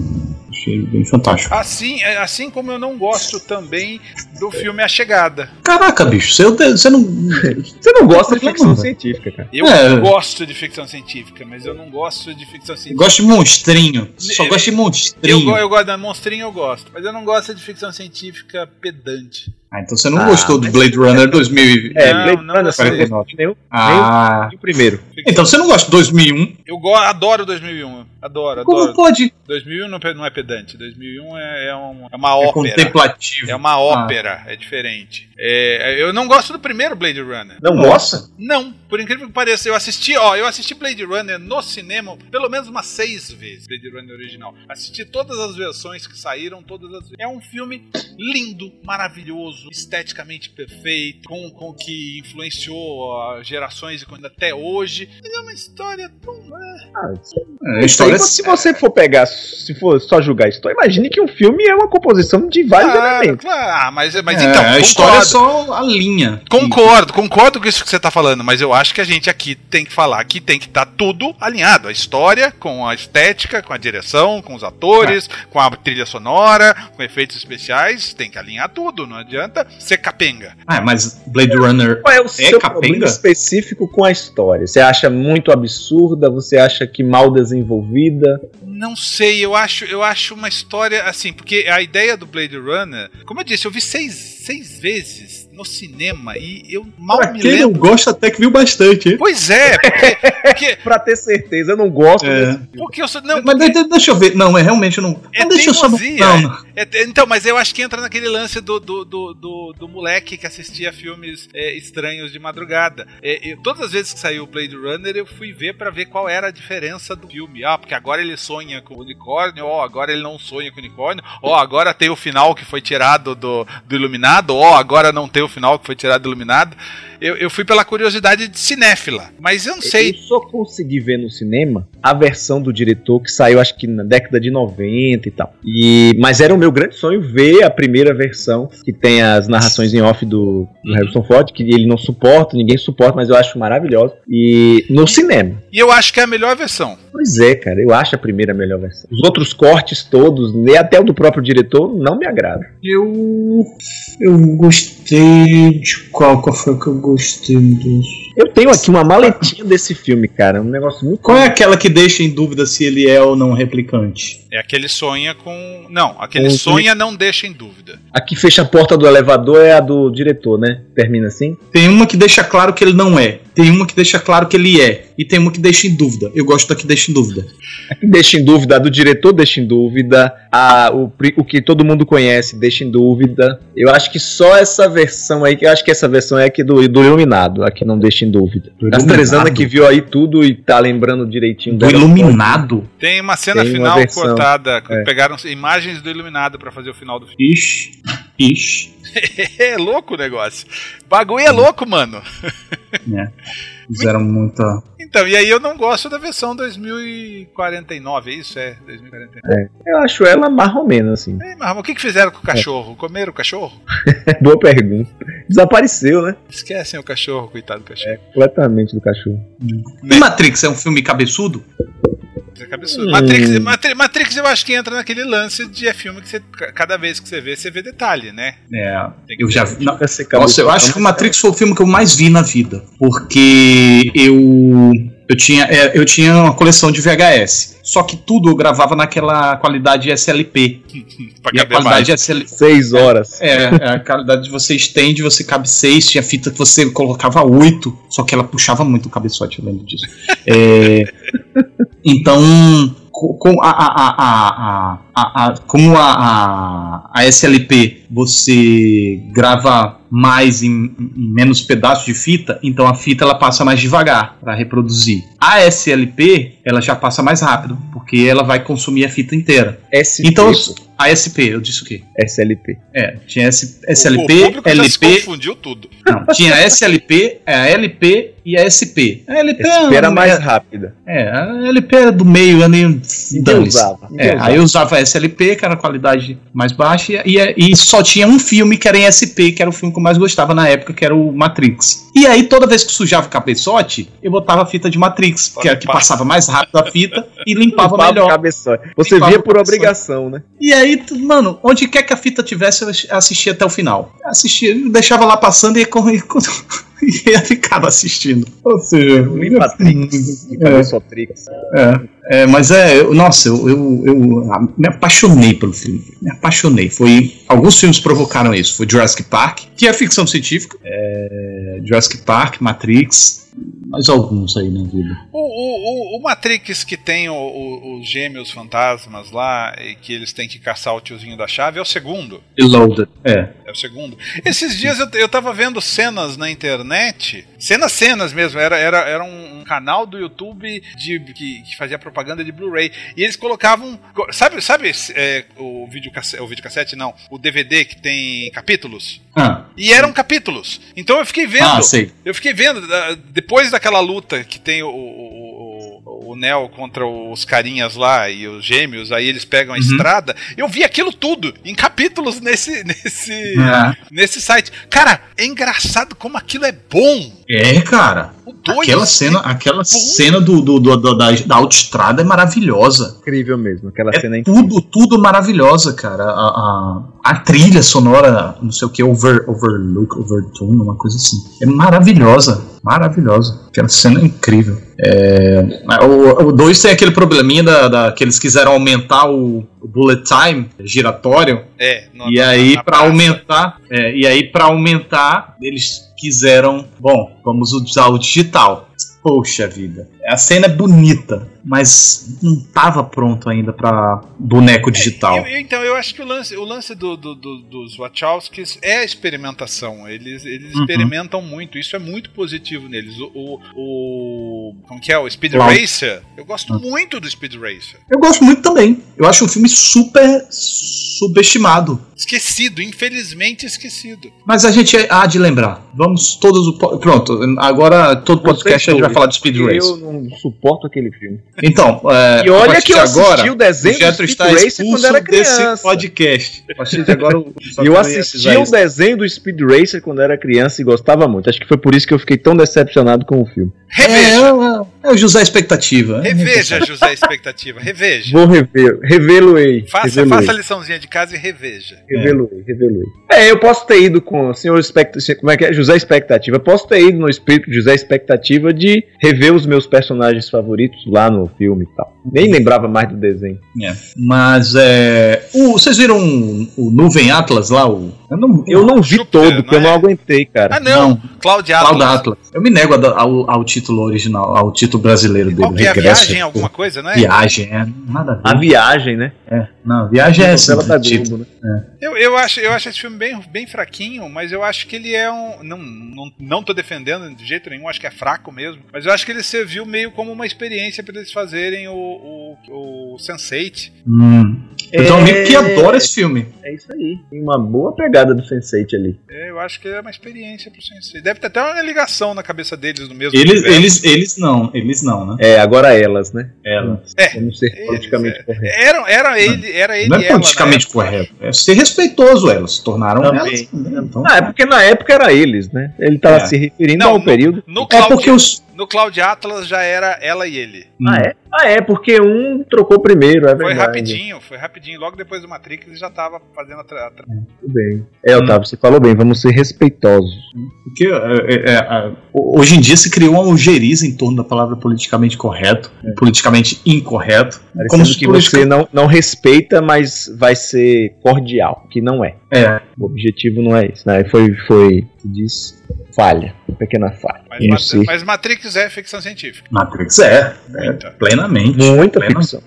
Achei bem fantástico. Assim, é, assim como eu não gosto também do filme A Chegada. Caraca, bicho, você, você não. Você não gosta de ficção científica, cara. Eu É. gosto de ficção científica, mas eu não gosto de ficção Eu científica. gosto de monstrinho. Só Eu- gosto de Eu, monstrinho. go- eu gosto da monstrinha, eu gosto. Mas eu não gosto de ficção científica pedante. Ah, então você não Ah, gostou do Blade Runner 2000. É, Não, Blade não Runner você não gostei. gostou de nenhum, Ah. nem o primeiro. Então você não gosta de 2001? Eu go adoro 2001. Adoro, Como adoro. pode? 2001 não é- não é pedante. 2001 é, é, um- é uma É ópera. contemplativo. É uma ópera, é diferente. É, eu não gosto do primeiro Blade Runner. Não gosta? Não, por incrível que pareça, eu assisti, ó, eu assisti Blade Runner no cinema pelo menos umas seis vezes, Blade Runner original. Assisti todas as versões que saíram, todas as É um filme lindo, maravilhoso, esteticamente perfeito, com, com que influenciou ah, gerações e até hoje. Mas é uma história tão. é, Ah, É, história aí, se você for pegar, se for só julgar a história, imagine que um filme é uma composição de vários Claro, elementos. claro. Ah, mas, mas É, então, a história é concordo. só a linha. Concordo, concordo com isso que você tá falando, mas eu acho que a gente aqui tem que falar que tem que estar tudo alinhado. A história, com a estética, com a direção, com os atores, com a trilha sonora, com efeitos especiais, tem que alinhar tudo, não adianta ser capenga. Ah, mas Blade Runner. Qual é o seu capenga? problema específico com a história? Você acha muito absurda? Você acha que mal desenvolvida? Não sei, eu acho, eu acho uma história assim, porque a ideia do Blade Runner, como eu disse, eu vi seis, seis vezes no cinema e eu mal Pra me quem não lembro. gosta, até que viu bastante, hein? Pois é, porque, porque, Pra ter certeza, eu não gosto É. porque eu sou. Não, Mas de- deixa eu ver. Não, mas realmente eu não. É mas deixa eu só. Não, não. É, então, mas eu acho que entra naquele lance do, do, do, do, do moleque que assistia filmes é, estranhos de madrugada. É, eu- todas as vezes que saiu o Blade Runner, eu fui ver pra ver qual era a diferença do filme. Ah, porque agora ele sonha com o unicórnio, ó, agora ele não sonha com o unicórnio, ó, agora tem o final que foi tirado do, do Iluminado, ó, agora não tem o final que foi tirado do Iluminado. Eu, eu fui pela curiosidade de cinéfila, mas eu não sei. Eu só consegui ver no cinema a versão do diretor que saiu, acho que na década de 90 e tal. E, mas era o meu grande sonho ver a primeira versão, que tem as narrações em off do, do Harrison Ford, que ele não suporta, ninguém suporta, mas eu acho maravilhosa. E no cinema. E eu acho que é a melhor versão. Pois é, cara, eu acho a primeira a melhor versão. Os outros cortes todos, e até o do próprio diretor, não me agradam. Eu. Eu gostei de qual? Qual foi que eu dos. Eu tenho aqui uma maletinha desse filme, cara, um negócio muito Qual é aquela que deixa em dúvida se ele é ou não replicante? É aquele sonha com. Não, aquele Com- sonha não deixa em dúvida. A que fecha a porta do elevador é a do diretor, né? Termina assim. Tem uma que deixa claro que ele não é. Tem uma que deixa claro que ele é. E tem uma que deixa em dúvida. Eu gosto da que deixa em dúvida. A que deixa em dúvida, a do diretor deixa em dúvida, a, o, o que todo mundo conhece deixa em dúvida. Eu acho que só essa versão aí, que eu acho que essa versão é aqui do, do Iluminado, a que não deixa em dúvida. Do A Iluminado? Teresana que viu aí tudo e tá lembrando direitinho Do. Iluminado? Tem uma cena Tem uma final versão, cortada. é. Pegaram imagens do Iluminado pra fazer o final do filme. Ixi. Ixi. É louco o negócio. Bagulho é louco, mano. Fizeram muita. Então, e aí eu não gosto da versão 2049, é isso? É, 2049. Eu acho ela marromena, assim. Ei, mas o que, que fizeram com o cachorro? Comeram o cachorro? Boa pergunta. Desapareceu, né? Esquecem o cachorro, coitado do cachorro. Completamente do cachorro. E Matrix é um filme cabeçudo? É cabeçudo. Hum. Matrix, Matri- Matrix eu acho que entra naquele lance de é filme que você, cada vez que você vê, você vê detalhe, né? É. Eu já vi. não, Nossa, eu acho que o Matrix foi o filme que eu mais vi na vida. Porque eu. Eu tinha, é, eu tinha uma coleção de VHS. Só que tudo eu gravava naquela qualidade SLP. Pra E a caber mais. qualidade SLP. Seis horas. É, é a qualidade de você estende, você cabe seis, tinha fita que você colocava oito, só que ela puxava muito o cabeçote, eu lembro disso. É, então, co- com a, a, a, a, como a, a, SLP você grava mais em, em menos pedaços de fita, então a fita ela passa mais devagar para reproduzir. A SLP ela já passa mais rápido, porque ela vai consumir a fita inteira. SP, Então, a SP, eu disse o quê? SLP. É, tinha S- O- o SLP, já se LP. confundiu tudo. Não, tinha SLP, é, a LP e a SP. A LP SP era é- mais rápida. É, a LP era do meio, eu nem. Dane-se. usava. É, aí eu usava a SLP, que era a qualidade mais baixa, e, e só tinha um filme que era em SP, que era o filme que eu mais gostava na época, que era o Matrix. E aí, toda vez que sujava o cabeçote, eu botava a fita de Matrix, que era que Passa. passava mais rápido a fita e limpava Limpava o melhor. cabeçote. Você Limpava via o por cabeçote. obrigação, né? E aí, tu- mano, onde quer que a fita tivesse, eu assistia até o final. Assistia, deixava lá passando e, corria- e ficava assistindo. Ou seja, Limpatrix. É. Cabeçotrix. é, mas é, eu- nossa, eu, eu, eu a- me apaixonei pelo filme. Me apaixonei. Foi. Alguns filmes provocaram isso. Foi Jurassic Park, que é ficção científica. É, Jurassic Park, Matrix. Mais alguns aí na vida. O, o, o, o Matrix que tem o- o- os gêmeos fantasmas lá e que eles têm que caçar o tiozinho da chave é o segundo. Reloaded. É. É o segundo. Esses dias eu, eu tava vendo cenas na internet, cenas, cenas mesmo, era, era, era um, um canal do YouTube de, que, que fazia propaganda de Blu-ray. E eles colocavam. Sabe, sabe é, o, videocassete, o videocassete? Não, o DVD que tem capítulos? Ah, E eram capítulos. Então eu fiquei vendo. ah. Eu fiquei vendo, ah, depois daquela luta que tem o, o, o, Neo contra os carinhas lá e os gêmeos, aí eles pegam a Uhum. estrada, eu vi aquilo tudo em capítulos nesse, nesse, É. nesse site. Cara, é engraçado como aquilo é bom. É, cara. Aquela cena, aquela bom. cena do, do, do- do- da, da autoestrada é maravilhosa. Incrível mesmo. Aquela É cena em tudo, tudo maravilhosa, cara. A, a, a trilha sonora, não sei o que, over, overlook, overtone, uma coisa assim. É maravilhosa, maravilhosa. Aquela cena é incrível. É, o 2 tem aquele probleminha da, da- que eles quiseram aumentar o, o bullet time giratório. É, no- E na- aí, na pra aumentar, é, e aí para aumentar, eles quiseram, bom, vamos usar o digital. Poxa vida. A cena é bonita, mas não tava pronto ainda pra boneco digital. Eu- eu- então, eu acho que o lance, o lance do, do- do- dos Wachowskis é a experimentação. Eles, eles Uhum. experimentam muito. Isso é muito positivo neles. O. o, o- como que é? O Speed Cloud. Racer. Eu gosto muito do Speed Racer. Eu gosto muito também. Eu acho um filme super subestimado. Esquecido, infelizmente esquecido. Mas a gente há de lembrar. Vamos todos. Pronto, agora todo podcast a gente vai falar de Speed Racer. Eu não suporto aquele filme. Então, é, E olha que eu agora, assisti o desenho o do Speed Racer quando era desse criança. podcast. A partir de agora, eu assisti o isso. desenho do Speed Racer quando era criança e gostava muito. Acho que foi por isso que eu fiquei tão decepcionado com o filme. É, Reveja. é, é o José Expectativa. Reveja, José Expectativa. Reveja. Vou rever, revê-lo-ei. Faça, revê-lo-ei. faça a liçãozinha de casa e reveja. Revelou, revelou. É, eu posso ter ido com o senhor expectativa, como é que é? José Expectativa. Eu posso ter ido no espírito de José Expectativa de rever os meus personagens favoritos lá no filme e tal. Nem lembrava mais do desenho. É. Mas é. o- vocês viram o Nuvem Atlas lá? O, eu não, Eu não vi Júpiter, todo, não porque eu não é? aguentei, cara. Ah, não. Cláudia Atlas. Cloud Atlas. Eu me nego ao, ao título original, ao título brasileiro dele. Qual que é Regresso viagem? Alguma coisa, não é? Viagem, é. Nada a ver. A viagem, né? É, não, viagem é da assim, tipo, né? Eu, eu, acho, eu acho esse filme bem, bem fraquinho, mas eu acho que ele é um. Não, não, não tô defendendo de jeito nenhum, acho que é fraco mesmo. Mas eu acho que ele serviu meio como uma experiência para eles fazerem o, o, o Sense8. Hum. Eu tenho um amigo que É. adora esse filme. É isso aí. Tem uma boa pegada do Sense8 ali. É, eu acho que é uma experiência pro Sense8. Deve ter até uma ligação na cabeça deles no mesmo Eles, universo. eles, eles não, eles não, né? É, agora elas, né? Elas. É. Vamos ser Eles, politicamente é. corretos. Era, era ele, era ele Não é ela. politicamente época. correto. É ser respeitoso, elas se tornaram Também. elas. também, Então. Ah, é porque na época era eles, né? Ele tava É. se referindo Não, ao no- período. No É porque os. No Cloud Atlas já era ela e ele. Ah, é? Ah, é, porque um trocou primeiro, é Foi verdade. rapidinho, foi rapidinho. Logo depois do Matrix ele já tava fazendo a. Tra... tra- Tudo bem. É, Otávio, você falou bem, vamos ser respeitosos. Porque é, é, é, hoje em dia se criou uma algeriza em torno da palavra politicamente correto, politicamente incorreto. Parecendo Como se que politica- você não, não respeita, mas vai ser cordial, que não é. É, O objetivo não é isso, né? Foi, foi, diz, falha, uma pequena falha. Mas, Não Mat- sei. mas Matrix é ficção científica. Matrix é, é plenamente. Muita Plena- ficção.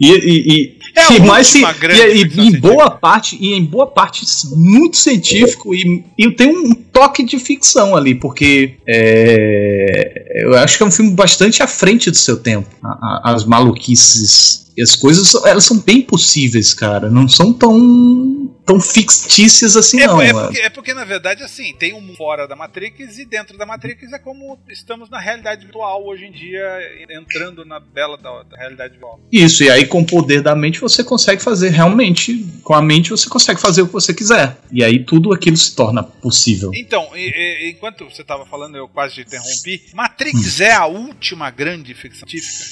E, e, e, É a mais se- e, e ficção em boa parte e em boa parte muito científico e, e tem um toque de ficção ali porque é, eu acho que é um filme bastante à frente do seu tempo A- a- as maluquices e as coisas elas são bem possíveis cara não são tão tão fictícias assim É, não é é. porque, é porque, na verdade, assim, tem um fora da Matrix e dentro da Matrix é como estamos na realidade virtual hoje em dia, entrando na bela da, da realidade virtual. Isso, e aí com o poder da mente você consegue fazer realmente, com a mente você consegue fazer o que você quiser. E aí tudo aquilo se torna possível. Então, e- e- enquanto você estava falando, eu quase te interrompi. Matrix é a última grande ficção científica?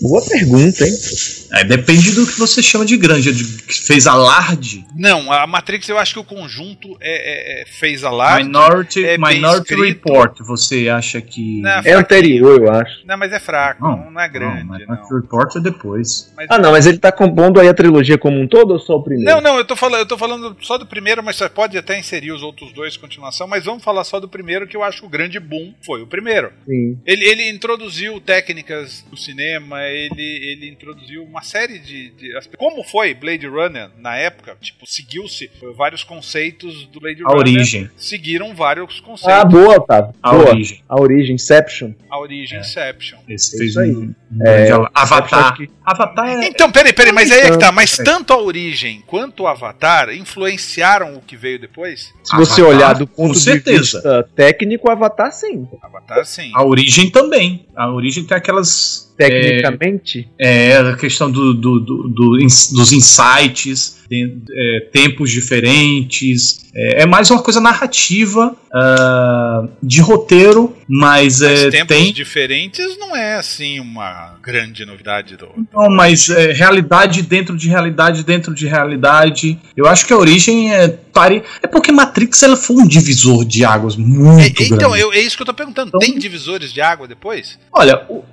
Boa pergunta, hein? Aí depende do que você chama de grande, de que fez alarde. Não, a Matrix eu acho que o conjunto é, é- é- fez a lá. Minority, é Minority. Report, você acha que. Não, É anterior, eu acho. Não, mas é fraco, não, não é grande. Não, Não, Minority Report é depois. Mas- Ah, não, mas ele tá compondo aí a trilogia como um todo ou só o primeiro? Não, não, eu tô falando, eu tô falando só do primeiro, mas você pode até inserir os outros dois em continuação, mas vamos falar só do primeiro, que eu acho que o grande boom foi o primeiro. Sim. Ele, ele introduziu técnicas do cinema, ele, ele introduziu uma série de, de- Como foi Blade Runner na época? Tipo, seguiu-se vários conceitos do Blade A Runner. origem. Seguiram vários Ah, conceitos. boa, Otávio. A boa. origem. A origem, Inception. a origem Inception. Esse É fez isso aí. um, um É, Avatar. que- Avatar é. Então, peraí, peraí, mas aí é que tá. Mas É. tanto a origem quanto o Avatar influenciaram o que veio depois? Se você Avatar, olhar do com ponto de certeza. vista técnico, Avatar sim. Avatar, sim. A origem também. A origem tem aquelas. Tecnicamente, É, a questão do, do- do- do dos insights, é, tempos diferentes. É, é mais uma coisa narrativa, ah, de roteiro, mas, Mas é, tempos tem. diferentes não é assim uma grande novidade do. Não, mas é, realidade dentro de realidade dentro de realidade. Eu acho que a origem é. Pare... É porque Matrix ela foi um divisor de águas É, muito então, grande. eu- é isso que eu tô perguntando. Então- Tem divisores de água depois? Olha, o-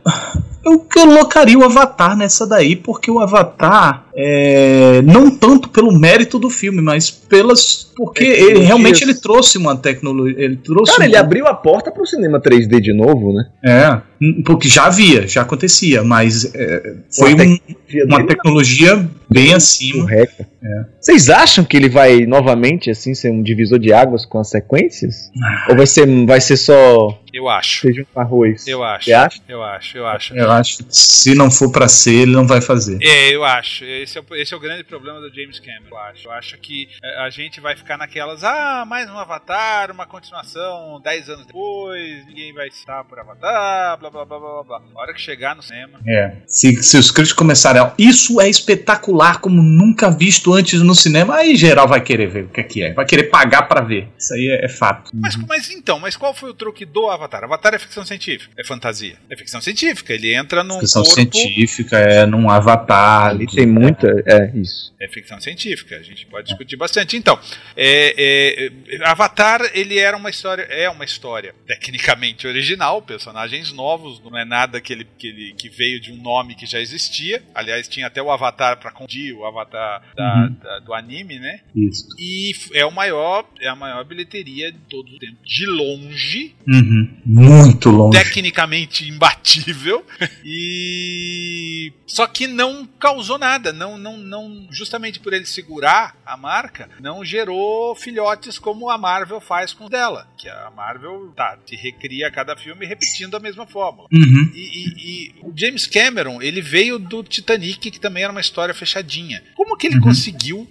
eu colocaria o Avatar nessa daí, porque o Avatar é, não tanto pelo mérito do filme, mas pelas porque ele, realmente ele trouxe uma tecnologia, ele trouxe Cara, um- ele abriu a porta pro cinema 3D de novo, né? é, porque já havia, já acontecia, mas é, foi Uma um- Via uma dele, tecnologia bem acima. correta. É. Vocês acham que ele vai novamente assim ser um divisor de águas com as sequências? Ou vai ser, vai ser só Eu acho. feijão com arroz? Eu acho. Eu acho, eu acho. Eu acho que se não for pra ser, ele não vai fazer. É, eu acho. Esse é, o, esse é o grande problema do James Cameron. Eu acho. Eu acho que é, a gente vai ficar naquelas, ah, mais um Avatar, uma continuação 10 anos depois, ninguém vai citar por Avatar, blá blá blá blá blá. A hora que chegar no cinema. É. Se, se os críticos começarem a. Isso é espetacular, como nunca visto antes no cinema, aí geral vai querer ver o que é que é. Vai querer pagar pra ver. Isso aí é, é fato. Mas, mas então, mas qual foi o truque do Avatar? Avatar é ficção científica, é fantasia. É ficção científica, ele entra num Ficção corpo. científica, é num avatar. Ali tem muita. É, isso. É ficção científica, a gente pode discutir bastante. Então, é, é, Avatar, ele era uma história, é uma história tecnicamente original, personagens novos, não é nada que ele, que ele que veio de um nome que já existia. Aliás, tinha até o Avatar para confundir o Avatar da- Uhum. Da- do anime, né? Isso. E é o maior, é a maior bilheteria de todo o tempo, de longe, Uhum. Muito longe. tecnicamente imbatível e só que não causou nada, não, não, não, justamente por ele segurar a marca, não gerou filhotes como a Marvel faz com dela, que a Marvel tá, te recria cada filme repetindo a mesma fórmula. Uhum. E, e- e o James Cameron, ele veio do Titanic, que também era uma história fechadinha. Como que ele Uhum. conseguiu,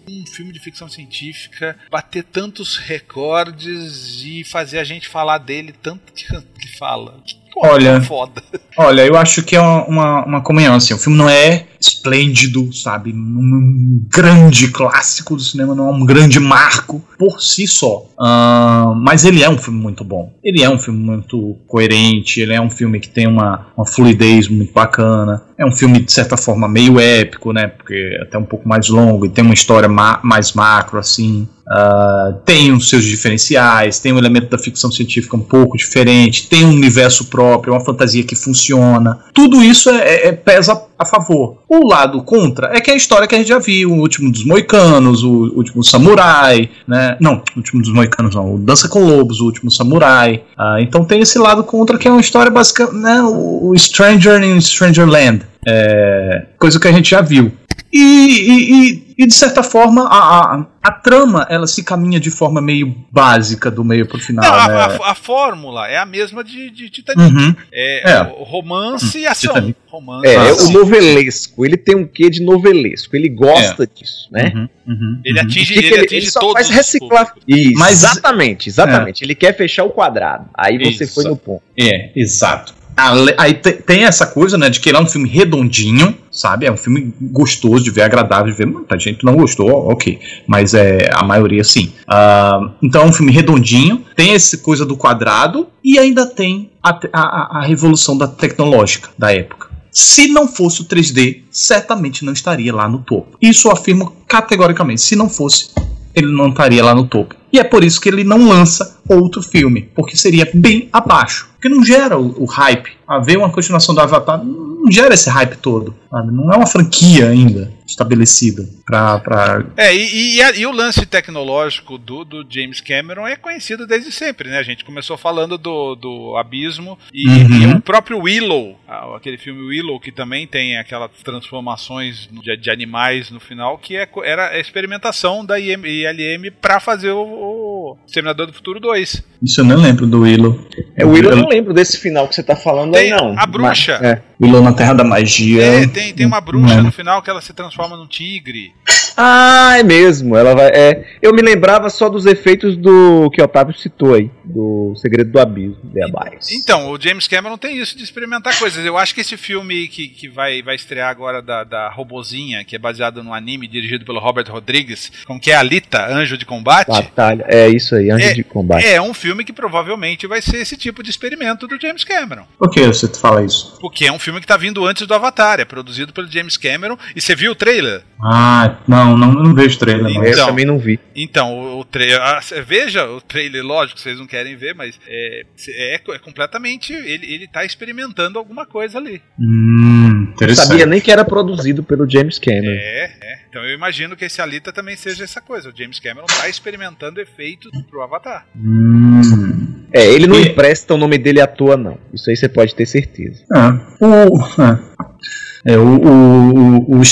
um filme de ficção científica, bater tantos recordes e fazer a gente falar dele tanto que, que fala? Coisa Olha, foda. Olha, eu acho que é uma, uma, uma comunhão, assim, o filme não é esplêndido, sabe, um grande clássico do cinema, não é um grande marco por si só, Ah, mas ele é um filme muito bom, ele é um filme muito coerente, ele é um filme que tem uma, uma fluidez muito bacana, é um filme de certa forma meio épico, né, porque é até um pouco mais longo e tem uma história ma- mais macro, assim, ah, tem os seus diferenciais, tem um elemento da ficção científica um pouco diferente, tem um universo próprio, uma fantasia que funciona. Tudo isso é, é- é- pesa a favor. O lado contra é que é a história que a gente já viu, o último dos Moicanos, o último Samurai, né? Não, o último dos Moicanos não, o Dança com Lobos, o último Samurai. Ah, então tem esse lado contra que é uma história básica, né? O Stranger in Strangerland. É, coisa que a gente já viu. E, e- e- e, de certa forma a, a, a trama ela se caminha de forma meio básica do meio pro final. Não, a, né? a- a fórmula é a mesma de, de Titanic. Uhum. É, É. o romance e ação. Titanic. Romance É, é ação. o novelesco. Ele tem um quê de novelesco. Ele gosta disso, né? Uhum, uhum, Ele uhum. atinge, que ele atinge só todos faz reciclar. Isso, Mas- exatamente, exatamente. Ele quer fechar o quadrado. Aí você Isso. foi no ponto. É, exato. Aí te- tem essa coisa, né, de que ele é um filme redondinho, sabe? É um filme gostoso de ver, agradável de ver. Muita gente não gostou, ok. Mas é a maioria sim. Ah, então é um filme redondinho, tem essa coisa do quadrado e ainda tem a, te- a- a- a revolução da tecnológica da época. Se não fosse o 3D, certamente não estaria lá no topo. Isso eu afirmo categoricamente. Se não fosse, ele não estaria lá no topo. E é por isso que ele não lança outro filme, porque seria bem abaixo. Porque não gera o, o hype. A ver uma continuação do Avatar não gera esse hype todo. sabe? Não é uma franquia ainda estabelecida pra. pra... É, e, e a- e o lance tecnológico do, do James Cameron é conhecido desde sempre, né? A gente começou falando do, do Abismo e, Uhum. e o próprio Willow, aquele filme Willow, que também tem aquelas transformações de, de animais no final, que é, era a experimentação da IM, ILM pra fazer o, o Exterminador do Futuro 2. Isso eu não lembro do Willow. É, o Willow eu não lembro desse final que você tá falando Tem aí, não. a bruxa. Mas- é. Willow na Terra da Magia. É, tem, tem uma bruxa Não. no final que ela se transforma num tigre. Ah, é mesmo. Ela vai. É, eu me lembrava só dos efeitos do que o Otávio citou aí, do Segredo do Abismo, The Abyss. Então, o James Cameron tem isso de experimentar coisas. Eu acho que esse filme que, que vai, vai estrear agora da, da Robozinha, que é baseado no anime dirigido pelo Robert Rodrigues, com que é Alita, Anjo de Combate, Batalha. É isso aí, Anjo É- de Combate. é um filme que provavelmente vai ser esse tipo de experimento do James Cameron. Por que você fala isso? Porque é um filme que tá vindo antes do Avatar, é produzido pelo James Cameron. E você viu o trailer? Ah, não, Não, não, vejo trailer, não. eu Então. também não vi. Então, o, o trailer. ah, cê- veja o trailer, lógico, vocês não querem ver, mas é, é, é completamente. Ele, ele tá experimentando alguma coisa ali. Hum, sabia nem que era produzido pelo James Cameron. É, é. Então eu imagino que esse Alita também seja essa coisa. O James Cameron tá experimentando efeitos pro Avatar. Hum. É, ele não E- empresta o nome dele à toa, não. Isso aí você pode ter certeza. É, o, é. É, o, o, o, o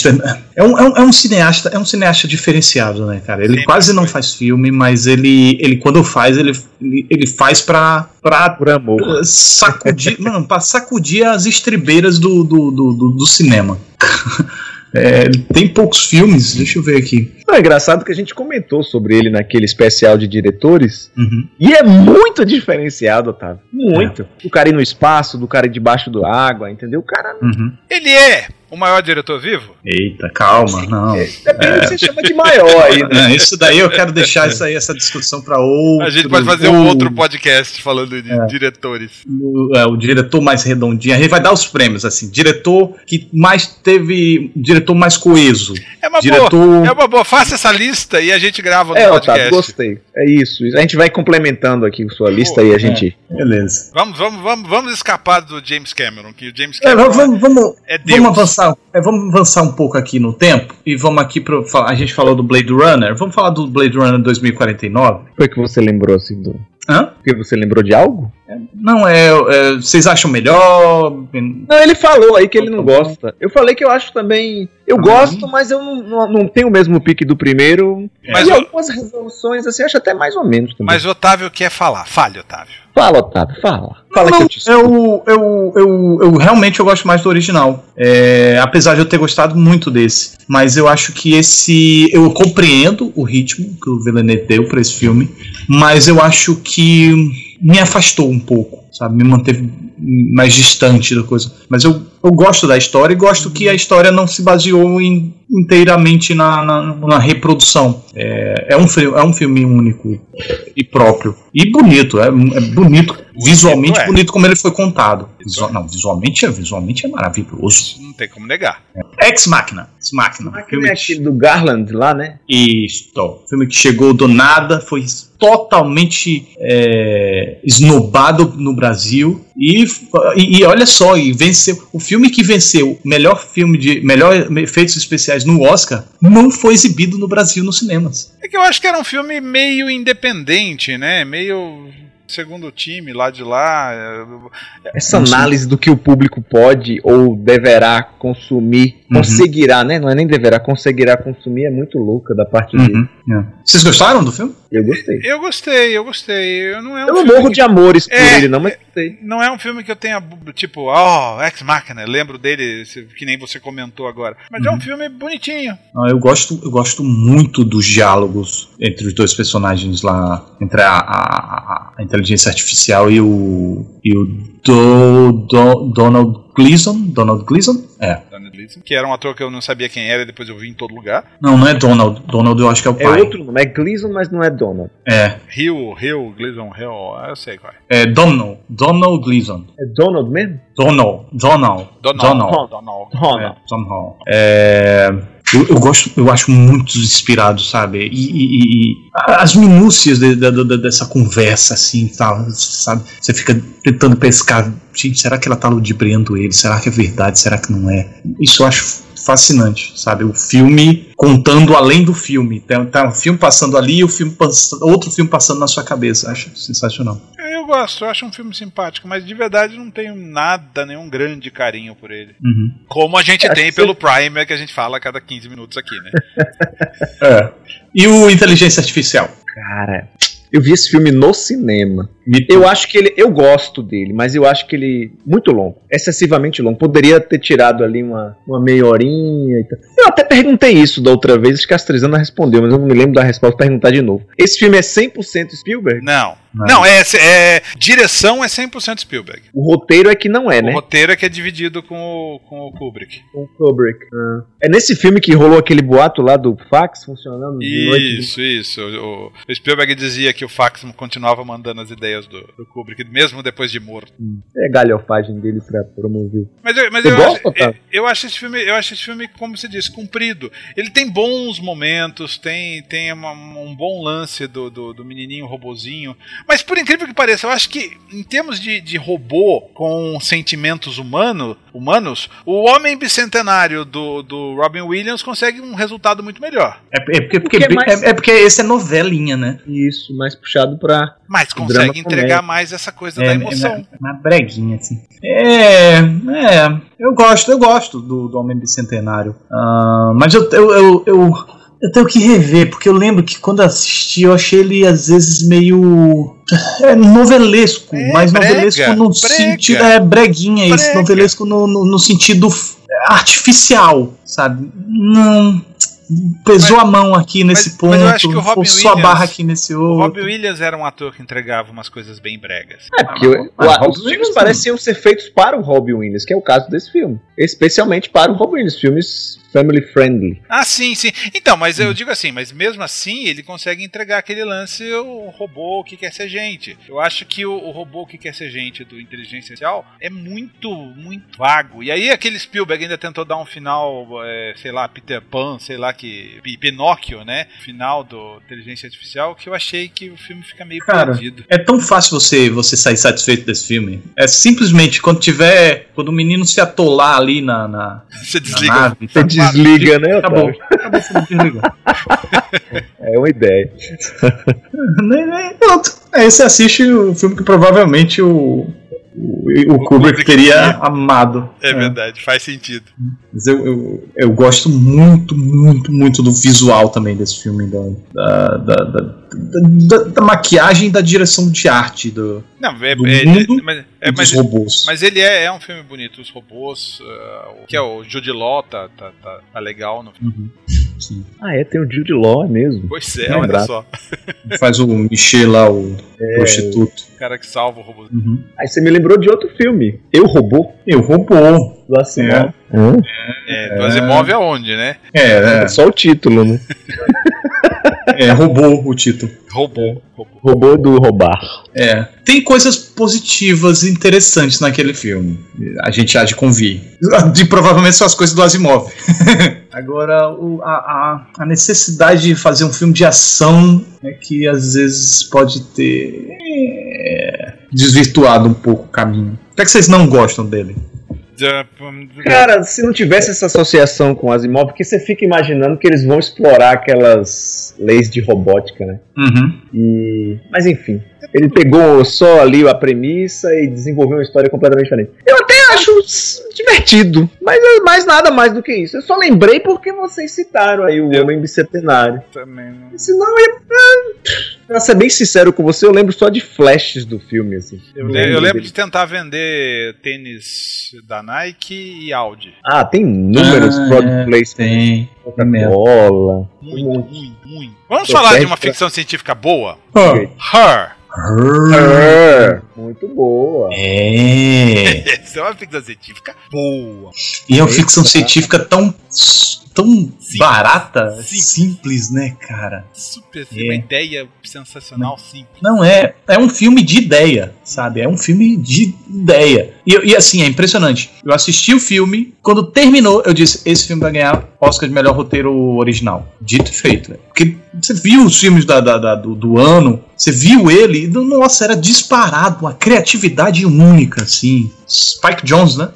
é, um, é, um, é um cineasta, é um cineasta diferenciado, né, cara? Ele Sempre quase não faz filme, mas ele, ele quando faz, ele, ele, faz pra, pra Por amor. uh, sacudir, mano, pra sacudir as estribeiras do, do, do, do- do cinema. É, tem poucos filmes, deixa eu ver aqui. Não, é engraçado que a gente comentou sobre ele naquele especial de diretores. Uhum. E é muito diferenciado, Otávio. Muito. O cara ir no espaço, do cara ir debaixo da água, entendeu? O cara. Uhum. Ele é o maior diretor vivo? Eita, calma, não. Depende do que você chama de maior aí, né? É, isso daí eu quero deixar isso aí, essa discussão pra outro. A gente pode fazer um outro podcast falando de diretores. o, é, o diretor mais redondinho. A gente vai dar os prêmios, assim. Diretor que mais teve. Diretor mais coeso. É uma boa. diretor. É uma boa. Faça essa lista e a gente grava no É, podcast. Otávio, gostei. É isso. A gente vai complementando aqui sua lista e a gente. Beleza. Vamos, vamos, vamos, vamos escapar do James Cameron, que o James É, Cameron vamos, vamos, é Deus. vamos avançar. É, vamos avançar um pouco aqui no tempo e vamos aqui pro. A gente falou do Blade Runner. Vamos falar do Blade Runner 2049? Foi que você lembrou assim do. Hã? Porque você lembrou de algo? Não, é, é, Vocês acham melhor? Não, ele falou aí que ele não gosta. Eu falei que eu acho também. Eu Ah, gosto, mas eu não, não, tenho o mesmo pique do primeiro. Mas e algumas resoluções, assim, eu acho até mais ou menos também. Mas o Otávio quer falar. Fale, Otávio. Fala, Otávio, fala. Fala Não, que eu eu, eu, eu, eu realmente eu gosto mais do original. É, apesar de eu ter gostado muito desse. Mas eu acho que esse. Eu compreendo o ritmo que o Villeneuve deu pra esse filme. Mas eu acho que me afastou um pouco, sabe? Me manteve mais distante da coisa. Mas eu, eu gosto da história e gosto que a história não se baseou em- inteiramente na, na, na reprodução. É, é, um, é um filme único e próprio. E bonito, é, é bonito. Visualmente é. bonito como ele foi contado. Visual- não, visualmente é, visualmente é maravilhoso. Isso não tem como negar. Ex Machina. Ex Machina. Aquele filme é aquele do Garland lá, né? isto. Filme que chegou do nada, foi totalmente é, esnobado no Brasil e, e, e olha só, e venceu. O filme que venceu melhor filme de melhor efeitos especiais no Oscar não foi exibido no Brasil nos cinemas. É que eu acho que era um filme meio independente, né? Meio segundo time lá de lá. Essa análise do que o público pode ou deverá consumir, Uhum. conseguirá, né? Não é nem deverá, conseguirá consumir, é muito louca da parte dele. Uhum, é. Vocês gostaram do filme? Eu gostei. Eu gostei, eu gostei. Eu não é um Eu não morro que- de amores por É, ele, não, mas gostei. Não é um filme que eu tenha, tipo, ó, Ex Machina, lembro dele, que nem você comentou agora. Mas é um filme bonitinho. Ah, eu gosto, eu gosto muito dos diálogos entre os dois personagens lá, entre a, a- a inteligência artificial e o e o Do- Do- Donald Gleason, Donald Gleason, é. Donald Gleason, que era um ator que eu não sabia quem era, e depois eu vi em todo lugar. Não, não é Donald, Donald eu acho que é o É pai. outro nome, é Gleason, mas não é Donald. É, Hill, Hill, Gleason, Hill, eu sei qual é. é Donald, Donald Gleason, É Donald mesmo? Donald, Donald, Donald. Donald. Donald. Donald. É, Hall. É, eu, eu gosto, eu acho muito inspirado, sabe? E, e- e- as minúcias de- de- de- dessa conversa, assim, tal, sabe? Você fica tentando pescar. Gente, será que ela tá ludibriando ele? Será que é verdade? Será que não é? Isso eu acho fascinante, sabe? O filme contando além do filme. Tem, tá um filme passando ali e o filme outro filme passando na sua cabeça. Acho sensacional. Eu gosto, eu acho um filme simpático, mas de verdade não tenho nada, nenhum grande carinho por ele. Uhum. Como a gente Acho tem pelo Primer, que a gente fala a cada 15 minutos aqui, né? É. E o Inteligência Artificial? Cara, eu vi esse filme no cinema. Eu acho que ele. Eu gosto dele, mas eu acho que ele. Muito longo. Excessivamente longo. Poderia ter tirado ali uma, uma meia horinha e tal. Eu até perguntei isso da outra vez, acho que a Astrizana respondeu, mas eu não me lembro da resposta. Perguntar de novo. Esse filme é 100% Spielberg? Não, Não, é, é direção é 100% Spielberg. O roteiro é que não é, O né? roteiro é que é dividido com o, com o Kubrick. Com o Kubrick. É nesse filme que rolou aquele boato lá do fax funcionando de noite. Isso, isso. O, o Spielberg dizia que o fax continuava mandando as ideias do, do Kubrick, mesmo depois de morto. É galhofagem dele pra promover. Mas eu, mas eu, gosta, acho, Otávio? eu, eu acho esse filme, eu acho esse filme, como você disse, comprido. Ele tem bons momentos, tem, tem uma- um bom lance do, do, do menininho robozinho. Mas por incrível que pareça, eu acho que em termos de, de robô com sentimentos humano, humanos, o Homem Bicentenário do, do Robin Williams consegue um resultado muito melhor. É, é porque, porque, Porque é mais- é, é porque esse é novelinha, né? Isso, mais puxado pra. Mas consegue entregar mais essa coisa É, da é emoção. uma, uma breguinha, assim. É, é. Eu gosto, eu gosto do, do Homem Bicentenário. Ah, mas eu, eu, eu, eu, eu tenho que rever, porque eu lembro que quando assisti, eu achei ele às vezes meio. É novelesco, É, mas brega, novelesco no brega. sentido. É breguinha Brega. novelesco no, no, no sentido artificial, sabe? Não. Pesou a mão aqui nesse mas- ponto, mas eu acho que o Robin forçou a Williams- barra aqui nesse O outro. Robin Williams era um ator que entregava umas coisas bem bregas. É, porque Ah, o- mas o- os filmes Williams pareciam ser feitos para o Robin Williams, que é o caso desse filme. Especialmente para o Robin Williams, filmes family friendly. Ah, sim, sim. Então, mas eu digo assim, mas mesmo assim ele consegue entregar aquele lance o robô que quer ser gente. Eu acho que o, o robô que quer ser gente do Inteligência Artificial é muito, muito vago. E aí aquele Spielberg ainda tentou dar um final, é, sei lá, Peter Pan, sei lá que Pi- Pinóquio, né? Final do Inteligência Artificial, que eu achei que o filme fica meio Cara, perdido. É tão fácil você, você sair satisfeito desse filme. É simplesmente quando tiver. Quando o menino se atolar ali na, na, Você na desliga. nave. Você tá- desliga, né, Acabou. Acabou, você desligou. É uma ideia. Pronto. Aí você assiste o filme que provavelmente o, o, o Kubrick teria amado. É verdade, faz sentido. Mas eu, eu, eu gosto muito, muito, muito do visual também desse filme, da, da, da, da, maquiagem e da direção de arte do, Não, é, Do é- mundo mas, e é, dos mas, robôs. Mas ele é, é um filme bonito, os robôs, o que é o Jude Law tá, tá, tá, tá legal no filme. Uhum. Sim. Ah, é, tem o Jude Law é mesmo. Pois é, Não, olha só. Faz o Michel lá, o prostituto. O cara que salva o robô. Uhum. Aí você me lembrou de outro filme, Eu Robô, Eu robô. do Asimov. Hã? É, do Asimov aonde, né? É, É só o título, né? é, robô o título. Robô. robô. Robô do roubar. É. Tem coisas positivas e interessantes naquele filme. A gente há de convir. De provavelmente são as coisas do Asimov. Agora, o- a, a- a necessidade de fazer um filme de ação é que às vezes pode ter é, desvirtuado um pouco o caminho. Por que, é que vocês não gostam dele? Cara, se não tivesse essa associação com Asimov, porque você fica imaginando que eles vão explorar aquelas leis de robótica, né? Uhum. E... Mas enfim, ele pegou só ali a premissa e desenvolveu uma história completamente diferente. Eu até acho divertido, mas é mais nada mais do que isso. Eu só lembrei porque vocês citaram aí o Eu- Homem Bicentenário. Também não. Senão, eu, pra ser bem sincero com você, eu lembro só de flashes do filme, assim. Eu, le- eu lembro dele. de tentar vender tênis da Nike e Audi. Ah, tem inúmeros Ah, product é, placements. Tem. Coca-Cola. Muito, muito, muito. Vamos Tô falar de uma pra- ficção científica boa? Ok. Her. É, muito boa. É. Essa é uma ficção científica boa. E é uma ficção científica tão, tão Simples. barata, Simples. simples, né, cara? Super, É. uma ideia sensacional, simples. Não é. É um filme de ideia, sabe? É um filme de ideia. E, e, assim, é impressionante. Eu assisti o filme, quando terminou, eu disse: esse filme vai ganhar Oscar de melhor roteiro original. Dito e feito. né? Porque você viu os filmes da, da- da- do, do ano, você viu ele, e, nossa, era disparado, uma criatividade única, assim. Spike Jones, né?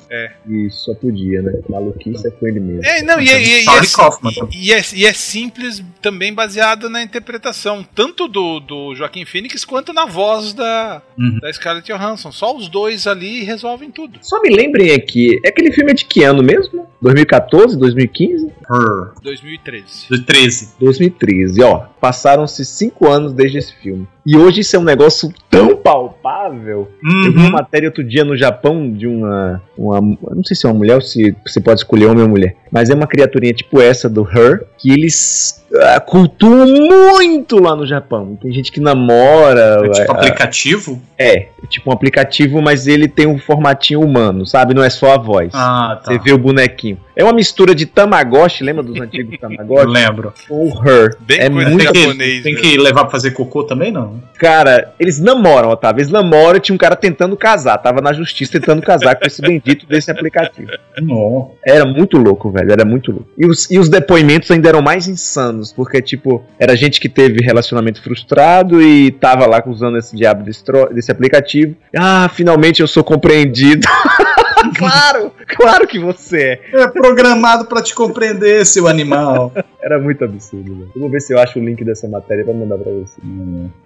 Isso, só podia, né? Maluquice é com ele mesmo. É, não, e, é- e, é- e, é, Kaufman. e, é, e é simples também baseado na interpretação, tanto do, do Joaquim Phoenix quanto na voz da, Uhum. da Scarlett Johansson. Só os dois ali resolvem tudo. Só me lembrem aqui, é aquele filme é de que ano mesmo? 2014, 2015? Her. 2013. De 13. 2013, ó. Passaram-se cinco anos desde esse filme. E hoje isso é um negócio tão palpável. Eu vi uma Uhum. matéria outro dia no Japão de uma, uma. Não sei se é uma mulher ou se você pode escolher homem ou mulher. Mas é uma criaturinha tipo essa do Her. Que eles uh, cultuam muito lá no Japão. Tem gente que namora. É tipo uh, aplicativo? É, é tipo um aplicativo, mas ele tem um formatinho humano, sabe? Não é só a voz. Ah, tá. Você vê o bonequinho. É uma mistura de Tamagotchi, lembra dos antigos Tamagotchi? Lembro. Ou Her. Bem é coisa muito Tem japonês, que, tem né? que levar pra fazer cocô também, não? Cara, eles namoram, Otávio. Eles namoram e tinha um cara tentando casar. Tava na justiça tentando casar com esse bendito desse aplicativo. Não. Era muito louco, velho. Era muito louco. E os, e os depoimentos ainda eram mais insanos, porque, tipo, era gente que teve relacionamento frustrado e tava lá usando esse diabo desse, desse aplicativo. Ah, finalmente eu sou compreendido. claro, claro que você é. É programado pra te compreender, seu animal. Era muito absurdo, velho. Eu vou ver se eu acho o link dessa matéria pra mandar pra você.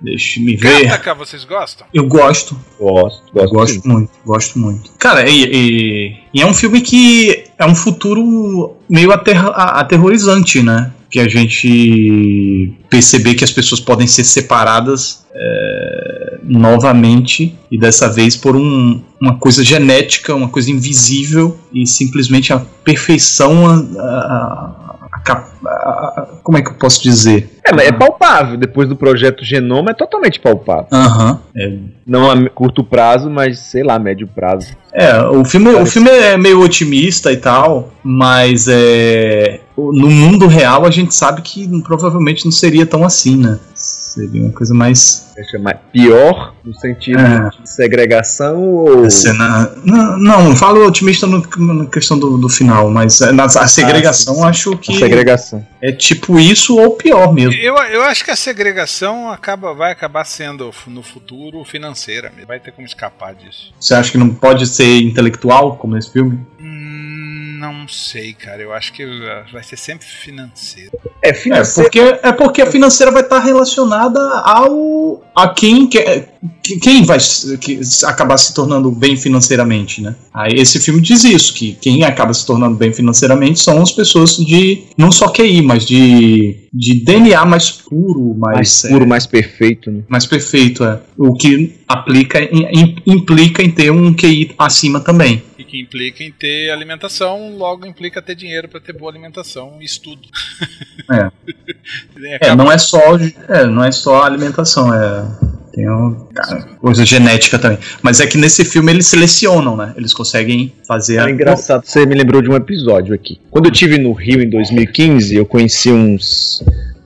Deixa me ver. Kataka, vocês gostam? Eu gosto. Gosto, Eu gosto. gosto sim. muito, gosto muito. Cara, e, e- e é um filme que é um futuro meio aterrorizante, né? Que a gente perceber que as pessoas podem ser separadas é, novamente e dessa vez por um- uma coisa genética, uma coisa invisível e simplesmente a perfeição. a- a- como é que eu posso dizer? É, mas é palpável. Depois do projeto Genoma, é totalmente palpável. Aham. É, Não a curto prazo, mas sei lá, médio prazo. É, o filme, o filme é meio otimista e tal, mas é, no mundo real a gente sabe que provavelmente não seria tão assim, né? Seria uma coisa mais. Chamar pior no sentido É. de segregação ou. Cena, não, não, falo otimista no- na questão do, do final, mas é, na, a segregação sim. acho A que segregação. é tipo isso ou pior mesmo. Eu, eu acho que a segregação acaba, vai acabar sendo no futuro financeira. mesmo. Vai ter como escapar disso. Você acha que não pode ser intelectual como esse filme? Hum, não sei, cara. Eu acho que vai ser sempre financeiro. É, É financeiro. porque, é porque a financeira vai estar relacionada ao a quem quer, que- quem vai acabar se tornando bem financeiramente, né? Aí esse filme diz isso, que quem acaba se tornando bem financeiramente são as pessoas de não só QI, mas de, de DNA mais puro, mais, mais é, puro, mais perfeito, né? mais perfeito, é. O que aplica implica em ter um QI acima também. Que implica em ter alimentação, logo implica ter dinheiro para ter boa alimentação e estudo. É. É, acaba- não é só, é, não é só alimentação, é tem um, cara, coisa genética também. Mas é que nesse filme eles selecionam, né? Eles conseguem fazer É engraçado, você me lembrou de um episódio aqui. Quando eu tive no Rio em 2015, eu conheci uns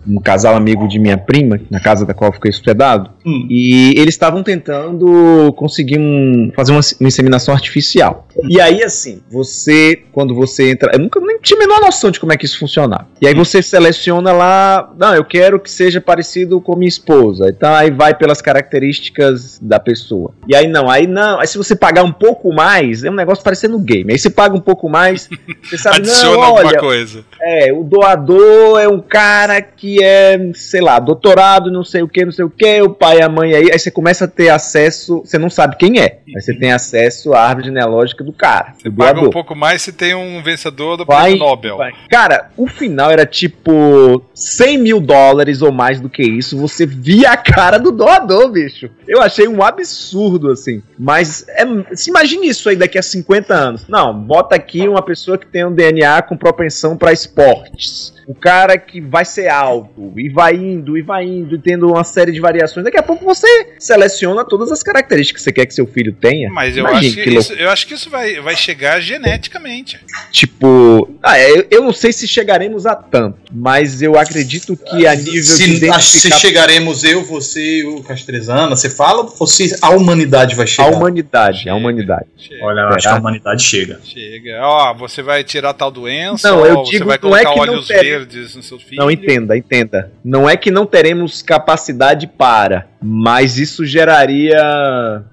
um casal amigo de minha prima, na casa da qual eu fiquei hospedado, Hum. e eles estavam tentando conseguir um, fazer uma, uma inseminação artificial. E aí, assim, você, quando você entra. Eu nunca nem tinha a menor noção de como é que isso funciona. E aí você seleciona lá. Não, eu quero que seja parecido com minha esposa. Então aí vai pelas características da pessoa. E aí não, aí não. Aí se você pagar um pouco mais, é um negócio parecendo game. Aí você paga um pouco mais, você sabe, adiciona não, alguma olha, coisa. é, o doador é um cara que é, sei lá, doutorado, não sei o que, não sei o que, o pai e a mãe aí, aí você começa a ter acesso, você não sabe quem é, aí você tem acesso à árvore genealógica do cara, do Paga um pouco mais se tem um vencedor do Vai, prêmio Nobel. vai. Cara, o final era tipo 100 mil dólares ou mais do que isso. Você via a cara do doador, bicho. Eu achei um absurdo, assim. Mas é, se imagine isso aí daqui a 50 anos. Não, bota aqui uma pessoa que tem um DNA com propensão para esportes. O cara que vai ser alto e vai indo e vai indo e tendo uma série de variações. Daqui a pouco você seleciona todas as características que você quer que seu filho tenha. Mas eu acho que, que isso, eu acho que isso vai, vai chegar geneticamente. Tipo, ah, é, eu, eu não sei se chegaremos a tanto, mas eu acredito que a nível de Se, se identificar chegaremos eu, você e o Castrezana, você fala ou se a humanidade vai a chegar? humanidade, a humanidade. Chega. Olha, eu acho que a humanidade chega. Chega. Ó, você vai tirar tal doença, Não, eu ou você digo, vai não é colocar que não olhos tem- verdes no seu filho. Não, entenda, entenda. Não é que não teremos capacidade para, mas isso geraria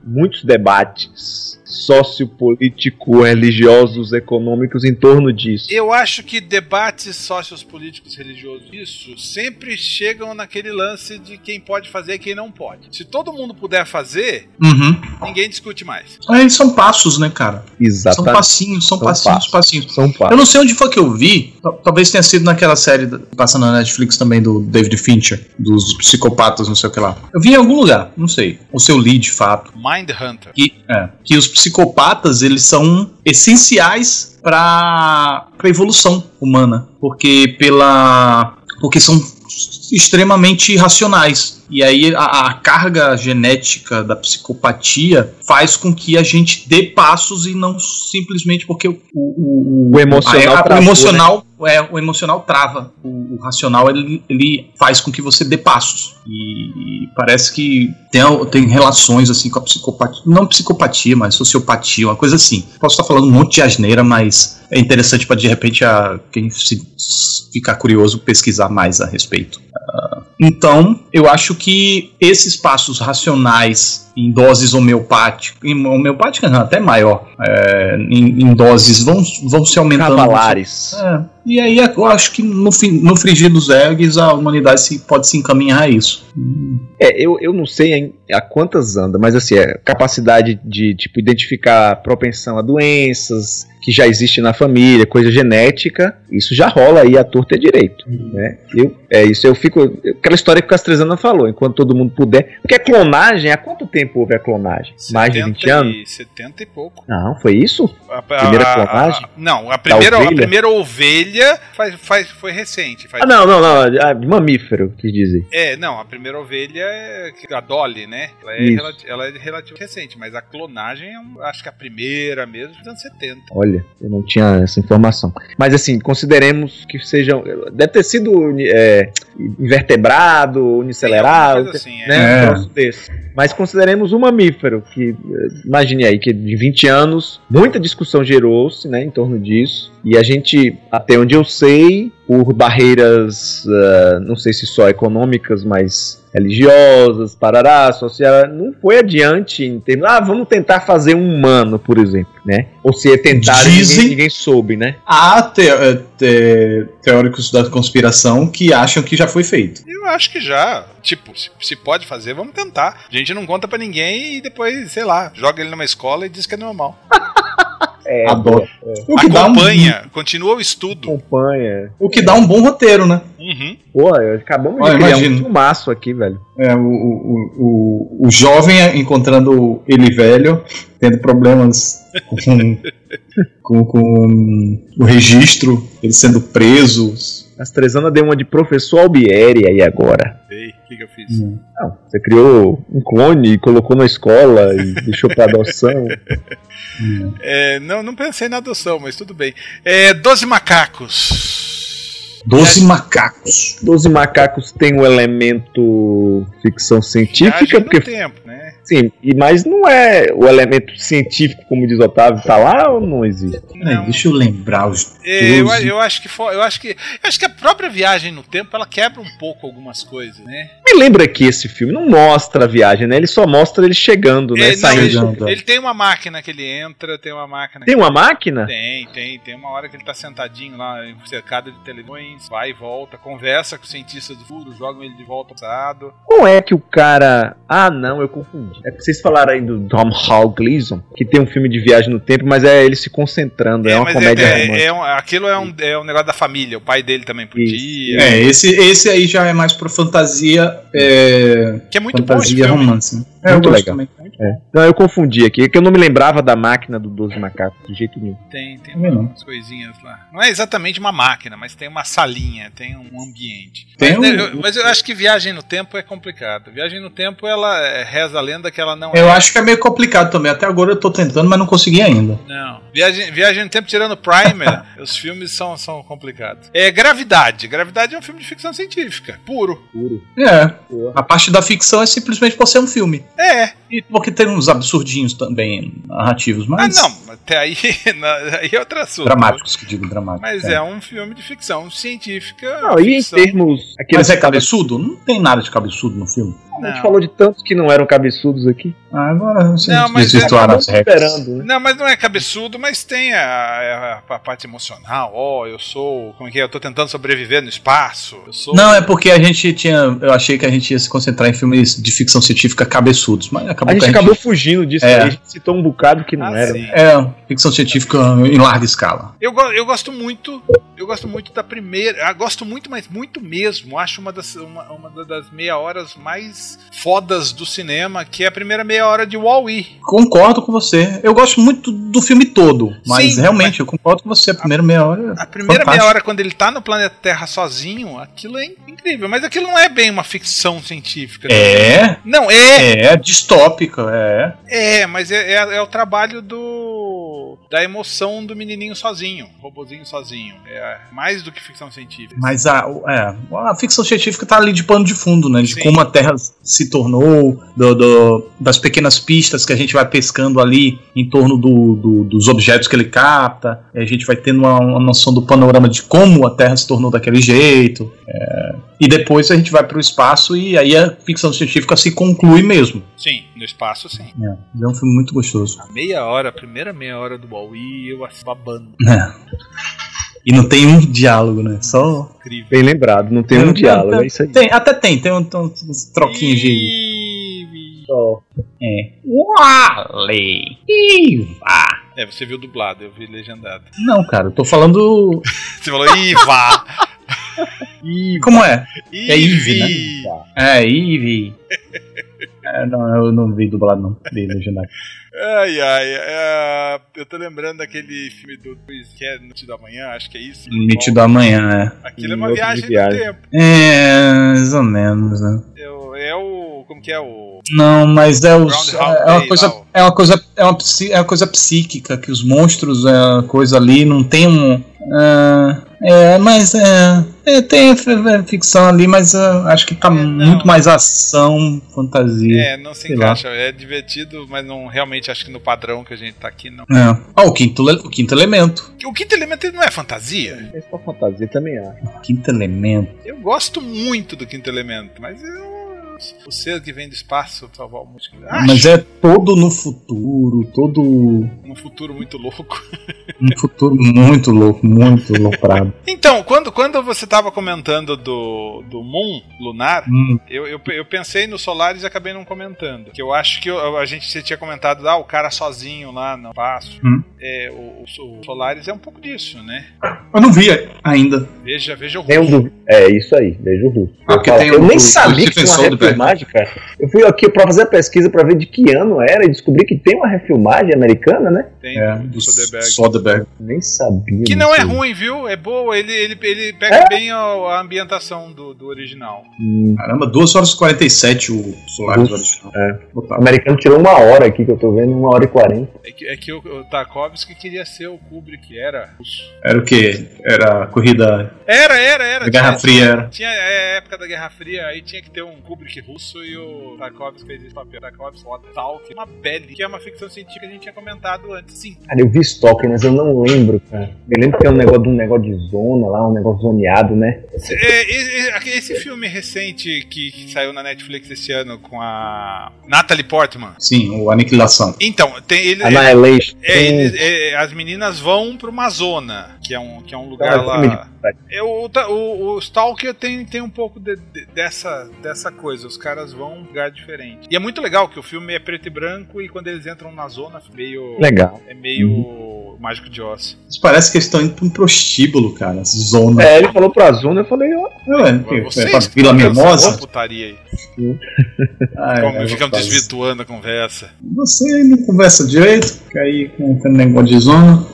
muitos debates sociopolítico, religiosos, econômicos em torno disso. Eu acho que debates sociopolíticos religiosos, isso, sempre chegam naquele lance de quem pode fazer e quem não pode. Se todo mundo puder fazer, Uhum. ninguém discute mais. Aí são passos, né, cara? São Exatamente. passinhos, são, São passinhos, passos. passinhos. São Eu passos. não sei onde foi que eu vi, tal- talvez tenha sido naquela série passando na Netflix também do David Fincher, dos psicopatas, não sei o que lá. Eu vi em algum lugar, não sei. Ou se eu li de fato. Mind Hunter. Que, é, que os psicopatas, eles são essenciais para a evolução humana. Porque pela. Porque são extremamente racionais. E aí a, a, carga genética da psicopatia faz com que a gente dê passos e não simplesmente porque o, o, o emocional, a, travou, o emocional né? é, o emocional trava. O, o, racional ele, ele faz com que você dê passos. E, e parece que tem, tem relações assim com a psicopatia. Não psicopatia, mas sociopatia, uma coisa assim. Posso estar falando um monte de asneira, mas é interessante para de repente a, quem se, ficar curioso pesquisar mais a respeito. Uh, então, eu acho que esses passos racionais em doses homeopáticas, em homeopáticas não, até maior, é, em, em, doses vão, vão se aumentando. Cavalares. É, e aí eu acho que no, no frigir dos eggs a humanidade se, pode se encaminhar a isso. É, eu, eu não sei a quantas anda, mas assim, é, capacidade de tipo, identificar propensão a doenças, que já existe na família, coisa genética, isso já rola aí a torta é direito. Uhum. Né? Eu, é isso, eu fico. Aquela história que o Castrezana falou, enquanto todo mundo puder. Porque a clonagem, há quanto tempo houve a clonagem? Mais de 20 anos? E 70 e pouco. Não, foi isso? A, a primeira clonagem? A, não, a primeira, ovelha? a primeira ovelha faz, faz, foi recente. Faz ah, não, não, não. A, mamífero, quis dizer. É, não, a primeira ovelha é a Dolly, né? Ela é, relati ela é relativamente recente, mas a clonagem é, acho que a primeira mesmo, dos anos 70. Olha. Eu não tinha essa informação. Mas assim, consideremos que sejam. Deve ter sido é, invertebrado, unicelerado, assim, é. né? Um desse. Mas consideremos um mamífero, que imagine aí que de 20 anos, muita discussão gerou-se né, em torno disso. E a gente, até onde eu sei, por barreiras, uh, não sei se só econômicas, mas religiosas, parará, social, não foi adiante em termos, ah, vamos tentar fazer um humano, por exemplo, né? Ou se tentar Dizem, ninguém, ninguém soube, né? Há te, te, teóricos da conspiração que acham que já foi feito. Eu acho que já. Tipo, se, se pode fazer, vamos tentar. A gente não conta para ninguém e depois, sei lá, joga ele numa escola e diz que é normal. É, Adoro. É. O que Acompanha, um... continua o estudo. Acompanha. O que dá um bom roteiro, né? Uhum. Pô, acabamos de Olha, criar imagino. um filmaço aqui, velho. É, o, o, o, o jovem encontrando ele velho, tendo problemas com, com, com o registro, ele sendo preso, Astrezana deu uma de professor Albieri aí agora. Ei, o que, que, eu fiz? Hum. Não, você criou um clone e colocou na escola e deixou pra adoção. hum. é, não, não pensei na adoção, mas tudo bem. É, Doze Macacos. Doze Macacos. Doze Macacos tem um elemento ficção científica, porque. Tempo, né? Sim, e, mas não é o elemento científico, como diz Otávio, tá lá ou não existe? Não. deixa eu lembrar os. É, eu, eu, acho que eu acho que eu acho que a própria viagem no tempo ela quebra um pouco algumas coisas, né? Me lembra que esse filme não mostra a viagem, né? Ele só mostra ele chegando, né? É, saindo. Ele, ele, tem uma máquina que ele entra, tem uma máquina. Tem uma máquina? Tem, tem. Tem uma hora que ele tá sentadinho lá, cercado de televisões, vai e volta, conversa com o cientista do futuro, jogam ele de volta ao passado. Como é que o cara. Ah, não, eu confundi. É que vocês falaram aí do Tom Hall Gleason, que tem um filme de viagem no tempo, mas é ele se concentrando, é, é uma comédia é, é, é um, Aquilo é um, é um negócio da família, o pai dele também podia. É, esse, esse aí já é mais pro fantasia. É, que é muito fantasia bom romance. É, muito legal. É. Não, eu confundi aqui, é que eu não me lembrava da máquina do 12 Macacos, de jeito nenhum. Tem, tem umas coisinhas lá. Não é exatamente uma máquina, mas tem uma salinha, tem um ambiente. Tem mas, um... eu, mas eu acho que viagem no tempo é complicado. Viagem no tempo, ela reza a lenda que ela não Eu é... acho que é meio complicado também. Até agora eu tô tentando, mas não consegui ainda. Não. Viagem, viagem no tempo, tirando Primer, os filmes são, são complicados. É Gravidade. Gravidade é um filme de ficção científica, puro. Puro. É. A parte da ficção é simplesmente por ser um filme. É. E porque tem uns absurdinhos também narrativos, mas. Ah, não, até aí, aí é outro assunto. Dramáticos, que digo dramáticos. Mas é. é. um filme de ficção científica. Não, e em termos. Mas é cabeçudo? Não tem nada de cabeçudo no filme. A gente falou de tantos que não eram cabeçudos aqui. Ah, agora você não, mas é, esperando, né? Não, mas não é cabeçudo, mas tem a, a, a parte emocional. Ó, oh, eu sou. Como é que é? Eu tô tentando sobreviver no espaço. Sou... Não, é porque a gente tinha. Eu achei que a gente ia se concentrar em filmes de ficção científica cabeçudos, mas acabou a gente, a gente... acabou fugindo disso. É. A gente citou um bocado que não ah, era. Sim. É, ficção científica em larga escala. Eu, eu gosto muito. Eu gosto muito da primeira. Eu gosto muito, mas muito mesmo. Acho uma das, uma, uma das meia horas mais mais fodas do cinema, que é a primeira meia hora de Wall-E. Concordo com você. Eu gosto muito do filme todo, mas Sim, realmente eu concordo com você. A primeira meia hora. A primeira meia hora, quando ele tá no planeta Terra sozinho, aquilo é incrível. Mas aquilo não é bem uma ficção científica. É, Não, é. é distópica, é. É, mas é, é- é o trabalho do. Da emoção do menininho sozinho, robozinho sozinho. É mais do que ficção científica. Mas a, o- é, a ficção científica tá ali de pano de fundo, né? De Sim. como a Terra se tornou, do- do- das pequenas pistas que a gente vai pescando ali em torno do- do- dos objetos que ele capta. A gente vai tendo uma, uma noção do panorama de como a Terra se tornou daquele jeito. é. E depois a gente vai para o espaço e aí a ficção científica se conclui mesmo. Sim, no espaço, sim. É, é um filme muito gostoso. A meia hora, a primeira meia hora do Wall-E, eu assim, babando. É. E não tem um diálogo, né? Só. Incrível. Bem lembrado, não tem um diálogo, é isso aí. Tem, até tem, tem um- tem uns troquinhos de. Só. É. Wally! Iva! É, você viu dublado, eu vi legendado. Não, cara, eu tô falando. Você falou Iva! Como é? É Ivy, É, Ivy. É, não, eu não vi dublado, não. Vi legendado. Ai, ai, é, eu tô lembrando daquele filme do Luiz, que é Noite da Manhã, acho que é isso. Nítido amanhã, Aquilo é Em uma outro de viagem, viagem. no tempo. é. É, mais ou menos, né? É, o- é o. Como que é o. Não, mas é, os, Groundhog é, uma Day, coisa, lá, é uma coisa, é uma, é uma coisa psíquica que os monstros, é uma coisa ali, não tem um, ah, é, mas é, é, tem f- f- ficção ali, mas ah, acho que tá não. muito mais ação, fantasia. É, não se Sei lá. encaixa. É divertido, mas não realmente acho que no padrão que a gente tá aqui, não. É. Ó, o quinto, o quinto elemento. O quinto elemento ele não é fantasia? É só fantasia também acho. O quinto elemento. Eu gosto muito do quinto elemento, mas eu. O ser que vem do espaço salvar o mundo. Acho Mas é todo no futuro, todo um futuro muito louco. um futuro muito louco, muito loucrado. Então, quando, quando você tava comentando do, do Moon lunar, Hum, eu, eu, eu pensei no Solaris e acabei não comentando. Que eu acho que eu- a gente você tinha comentado, ah, o cara sozinho lá no espaço. Hum. É, o, o- o Solaris é um pouco disso, né? eu não vi ainda. Veja, veja o Tem um do... É isso aí, vejo o russo. Ah, Eu, falo- eu nem sabia que tinha uma. Refilmagem, cara. Eu fui aqui pra fazer a pesquisa pra ver de que ano era e descobri que tem uma refilmagem americana, né? Tem É, do do Soderbergh. Soderbergh. Nem sabia. Que não é ruim, viu? É boa, ele, ele, ele pega É? bem a, a ambientação do, do original. Hum, Caramba, 2 horas e 47 o Solaris Ufa, original. é. O americano tirou uma hora aqui, que eu tô vendo, uma hora e quarenta. É que, é que o, o Tarkovsky queria ser o Kubrick, era. Era o quê? Era a corrida Era, era, era. da Guerra tinha- Fria. Era. Tinha é, a época da Guerra Fria, aí tinha que ter um Kubrick russo e o Tarkovsky fez esse papel. Tarkovsky que é uma pele, que é uma ficção científica que a gente tinha comentado antes. Sim, Cara, eu vi Stalker, mas eu não lembro, cara. Eu lembro que tem um negócio de um negócio de zona lá, um negócio zoneado, né? É, e- esse filme recente que, que saiu na Netflix esse ano com a Natalie Portman. Sim, o Aniquilação. Então, tem ele. Annihilation. é, eles- é, as meninas vão pra uma zona, que é um, que é um lugar filme lá. De- É, o, o, o Stalker tem, tem um pouco de- de- dessa, dessa coisa. Os caras vão um lugar diferente. E é muito legal que o filme é preto e branco e quando eles entram na zona meio. Legal. É meio mágico de Oz. Mas parece que eles estão indo pra um prostíbulo, cara. Zona. É, ele falou pra zona, eu falei, ó. Que- Vocês é pra que Vila Mimosa? putaria aí. Ah, Como é, ficam rapaz. desvirtuando a conversa. Você não conversa direito, que aí com aquele negócio de zona.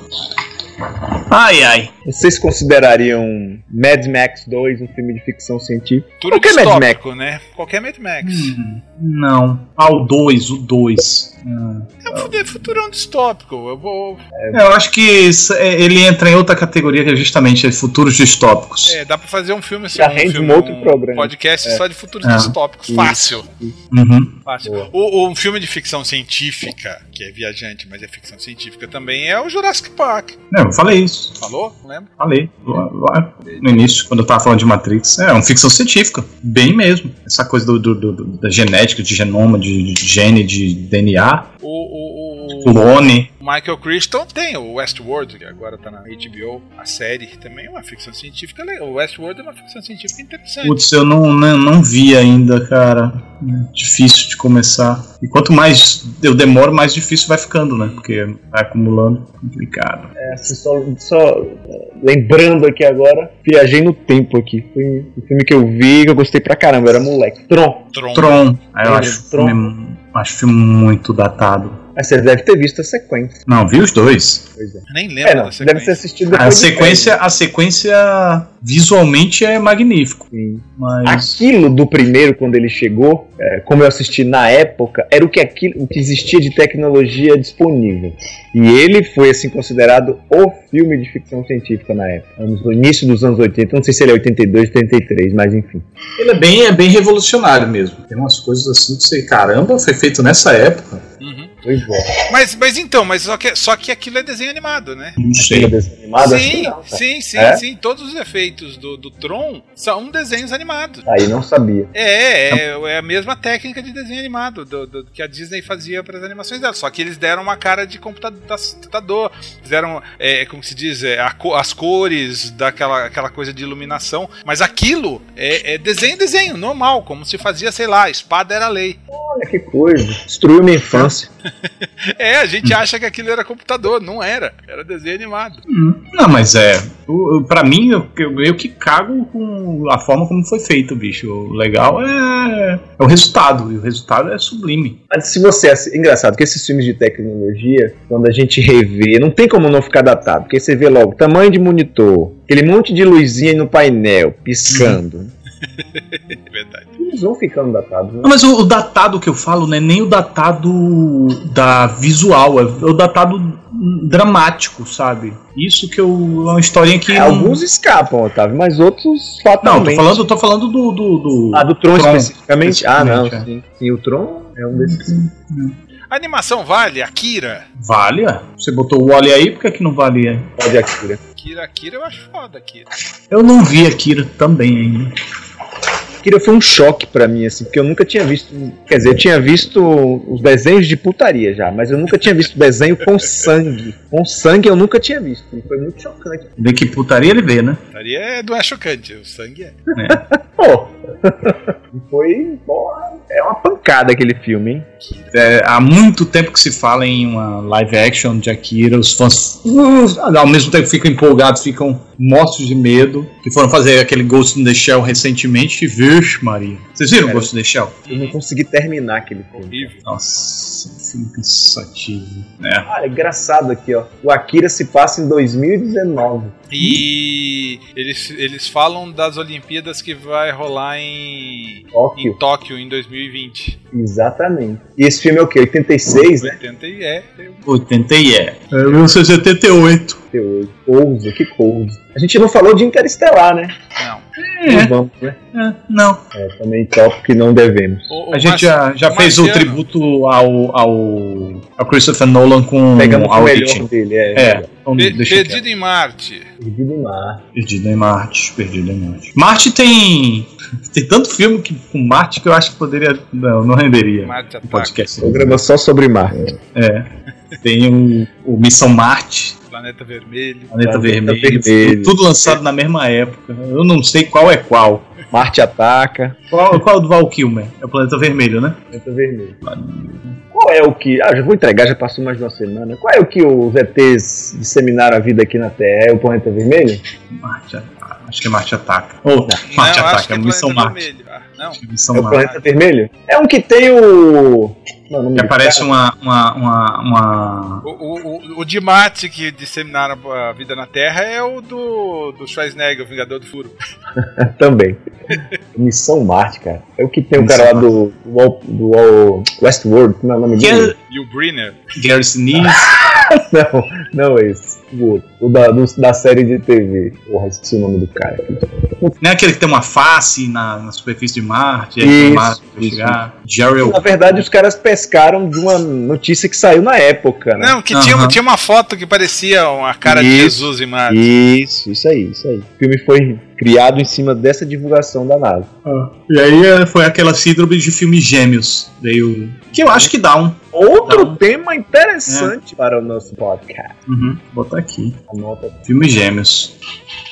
Ai, ai. Vocês considerariam Mad Max 2 um filme de ficção científica? Tudo Qualquer Mad distópico, né? Qualquer Mad Max. Hum, não. Ah, o 2, o 2. É um fu- futurão distópico. Eu vou. Eu acho que isso, é, ele entra em outra categoria que é justamente futuros distópicos. É, dá pra fazer um filme Já um rende filme, um outro programa. podcast só de futuros É. distópicos. Fácil. Uhum. Fácil. O, o- um filme de ficção científica, que é viajante, mas é ficção científica também, é o Jurassic Park. Não, eu falei isso. Falou? Não lembro? Falei lá, lá no início, quando eu tava falando de Matrix. É uma ficção científica, bem mesmo. Essa coisa do, do- do- da genética, de genoma, de, de gene, de DNA, O, o, o, clone. Michael Crichton tem o Westworld, que agora tá na HBO, a série também é uma ficção científica legal. O Westworld é uma ficção científica interessante. Putz, eu não, não, não vi ainda, cara. É difícil de começar. E quanto mais eu demoro, mais difícil vai ficando, né? Porque vai acumulando. Complicado. É, assim, só, só, é, lembrando aqui agora, viajei no tempo aqui. Foi um filme que eu vi que eu gostei pra caramba, era moleque. Tron. Tron. Tron. Aí eu É, acho, Tron. filme- acho filme muito datado. Mas você deve ter visto a sequência. Não, vi os dois. Pois é. Nem lembro É, não, deve ter assistido depois A sequência, a sequência visualmente é magnífico. Sim. Mas. Aquilo do primeiro, quando ele chegou, é, como eu assisti na época, era o que, aquilo, o que existia de tecnologia disponível. E ele foi assim considerado o filme de ficção científica na época, no início dos anos 80. Não sei se ele é 82, 83, mas enfim. Ele é bem, é bem revolucionário mesmo. Tem umas coisas assim que você, caramba, foi feito nessa época. Uhum. Pois é. Mas, mas então, mas só que, só que aquilo é desenho animado, né? Não Aquele desenho animado, sim, não, sim, sim, É? sim. Todos os efeitos do, do Tron são desenhos animados. Aí não sabia. É, é, é a mesma técnica de desenho animado do, do- que a Disney fazia para as animações dela. Só que eles deram uma cara de computador, fizeram, é, como se diz, é, co- as cores daquela aquela coisa de iluminação. Mas aquilo é, é desenho, desenho, normal, como se fazia, sei lá, espada era lei. Olha que coisa. Destruiu minha infância. É, a gente acha que aquilo era computador, não era. Era desenho animado. Hum, Não, mas é. Pra mim, eu, eu, eu que cago com a forma como foi feito, bicho. O legal é, é o resultado. E o resultado é sublime. Mas se você. assi- Engraçado que esses filmes de tecnologia, quando a gente revê, não tem como não ficar datado. Porque você vê logo tamanho de monitor, aquele monte de luzinha no painel, piscando. É. Eles vão ficando datados, né? Não, mas o, o datado que eu falo não é nem o datado da visual, é o datado dramático, sabe? Isso que eu. É uma historinha que. É, não- alguns escapam, Otávio, mas outros Não, fatalmente. tô falando, tô falando do. do, do- Ah, do Tron, Tron, especificamente? Ah, não, especificamente, sim. Sim, o Tron é um desses. A animação vale? Akira? Vale? é? Você botou o Wally aí, por que, que não vale? Pode Akira. Akira, Akira eu acho foda, Akira. Eu não vi Akira também ainda. Akira foi um choque pra mim, assim, porque eu nunca tinha visto. Quer dizer, eu tinha visto os desenhos de putaria já, mas eu nunca tinha visto desenho com sangue. Com sangue eu nunca tinha visto. E foi muito chocante. Vê que putaria ele vê, né? Putaria é, não é chocante, o sangue é. Pô! E foi. Porra, é uma pancada aquele filme, hein? É, há muito tempo que se fala em uma live action de Akira, os fãs uh, ao mesmo tempo ficam empolgados, ficam mortos de medo. Que foram fazer aquele Ghost in the Shell recentemente. Vixe, Maria. Vocês viram Cara. Ghost in the Shell? Eu não consegui terminar aquele filme. Horrível. Nossa, que filme cansativo. É. Ah, é engraçado aqui, ó. O Akira se passa em 2019. E eles, eles falam das Olimpíadas que vai rolar em, Tóquio. em Tóquio em 2020. Exatamente. E esse filme é o quê? 86, né? 80 e é. 80 e é. É 1978. 88. Coisa, que coisa. A gente não falou de Interestelar, né? Não. Não É, vamos, né? é, não. É, também tópico que não devemos. O- o A gente já, já o fez o tributo ao, ao, ao Christopher Nolan com Pegamos o melhor dele, é. É, então Pe- Perdido em Marte. Perdido em mar. Perdido em Marte, Perdido em Marte. Marte tem tem tanto filme que, com Marte que eu acho que poderia não, não renderia Marte um podcast. Programa só sobre Marte. É. Tem o, o Missão Marte, Planeta Vermelho. Planeta Planeta Vermelho, Vermelho. tudo lançado na mesma época. Eu não sei qual é qual. Marte ataca. Qual, qual é o do Val Kilmer? É o Planeta Vermelho, né? Planeta Vermelho. Qual é o que. Ah, já vou entregar, já passou mais de uma semana. Qual é o que os ETs disseminaram a vida aqui na Terra? É o Planeta Vermelho? Marte Ataca. Acho que é Marte Ataca. Ou Marte não, acho Ataca, que é é Missão Marte. Vermelho. Ah, não. É Missão É o Marte. Planeta Vermelho? É um que tem o. Não, o nome Que aparece uma, uma, uma, uma- O, o, o, o de Marte que disseminaram a vida na Terra é o do, do Schwarzenegger, o Vingador do Furo. Também. Missão Marte, cara. É o que tem o Missão cara lá do, do, do Westworld, como é o nome dele? é E o Brenner. Gary Sinise. Não, não esse. O outro. O da, do- da série de TV. Porra, esqueci o nome do cara. Não é aquele que tem uma face na, na superfície de Marte, e Isso, Marte pra isso. chegar. Jerry Na verdade, os caras pescaram de uma notícia que saiu na época, né? Não, que tinha, tinha uma foto que parecia uma cara de Isso. Jesus em Marte. Isso, isso aí, isso aí. O filme foi criado em cima dessa divulgação da NASA. E aí é, foi aquela síndrome de filmes gêmeos. Veio. Que eu acho que dá um. Outro Então- tema interessante para o nosso podcast. Uhum, vou botar aqui. Anota. Filme Gêmeos.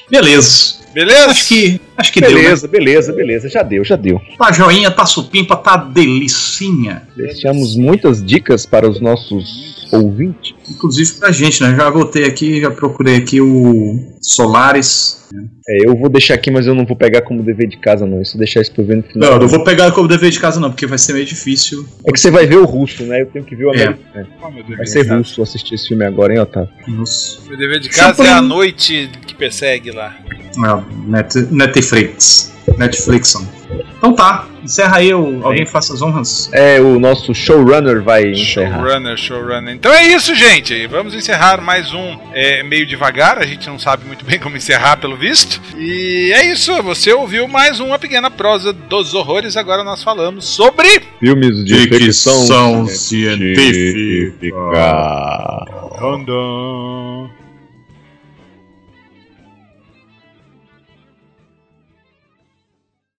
Beleza. Beleza? Acho que, acho que deu, né? Beleza, beleza, beleza. Já deu, já deu. Tá joinha, tá supimpa, tá delicinha. Deixamos muitas dicas para os nossos ouvintes. Inclusive pra gente, né? Já voltei aqui, já procurei aqui o Solaris. É, eu vou deixar aqui, mas eu não vou pegar como dever de casa, não. Isso deixar isso ver no final. Não, eu não vou pegar como dever de casa, não, porque vai ser meio difícil. É que você vai ver o russo, né? Eu tenho que ver o É. americano. Oh, meu dever Vai ser russo assistir esse filme agora, hein, Otávio? Nos... Meu dever de casa é a noite que persegue lá. Ah, Net, Netflix. Netflixon. Então tá, encerra aí, o, alguém faça as honras. É, o nosso showrunner vai encerrar. Showrunner, showrunner. Então é isso, gente. Vamos encerrar mais um é, meio devagar. A gente não sabe muito bem como encerrar, pelo visto. E é isso. Você ouviu mais uma pequena prosa dos horrores. Agora nós falamos sobre. Filmes de ficção científica. Random.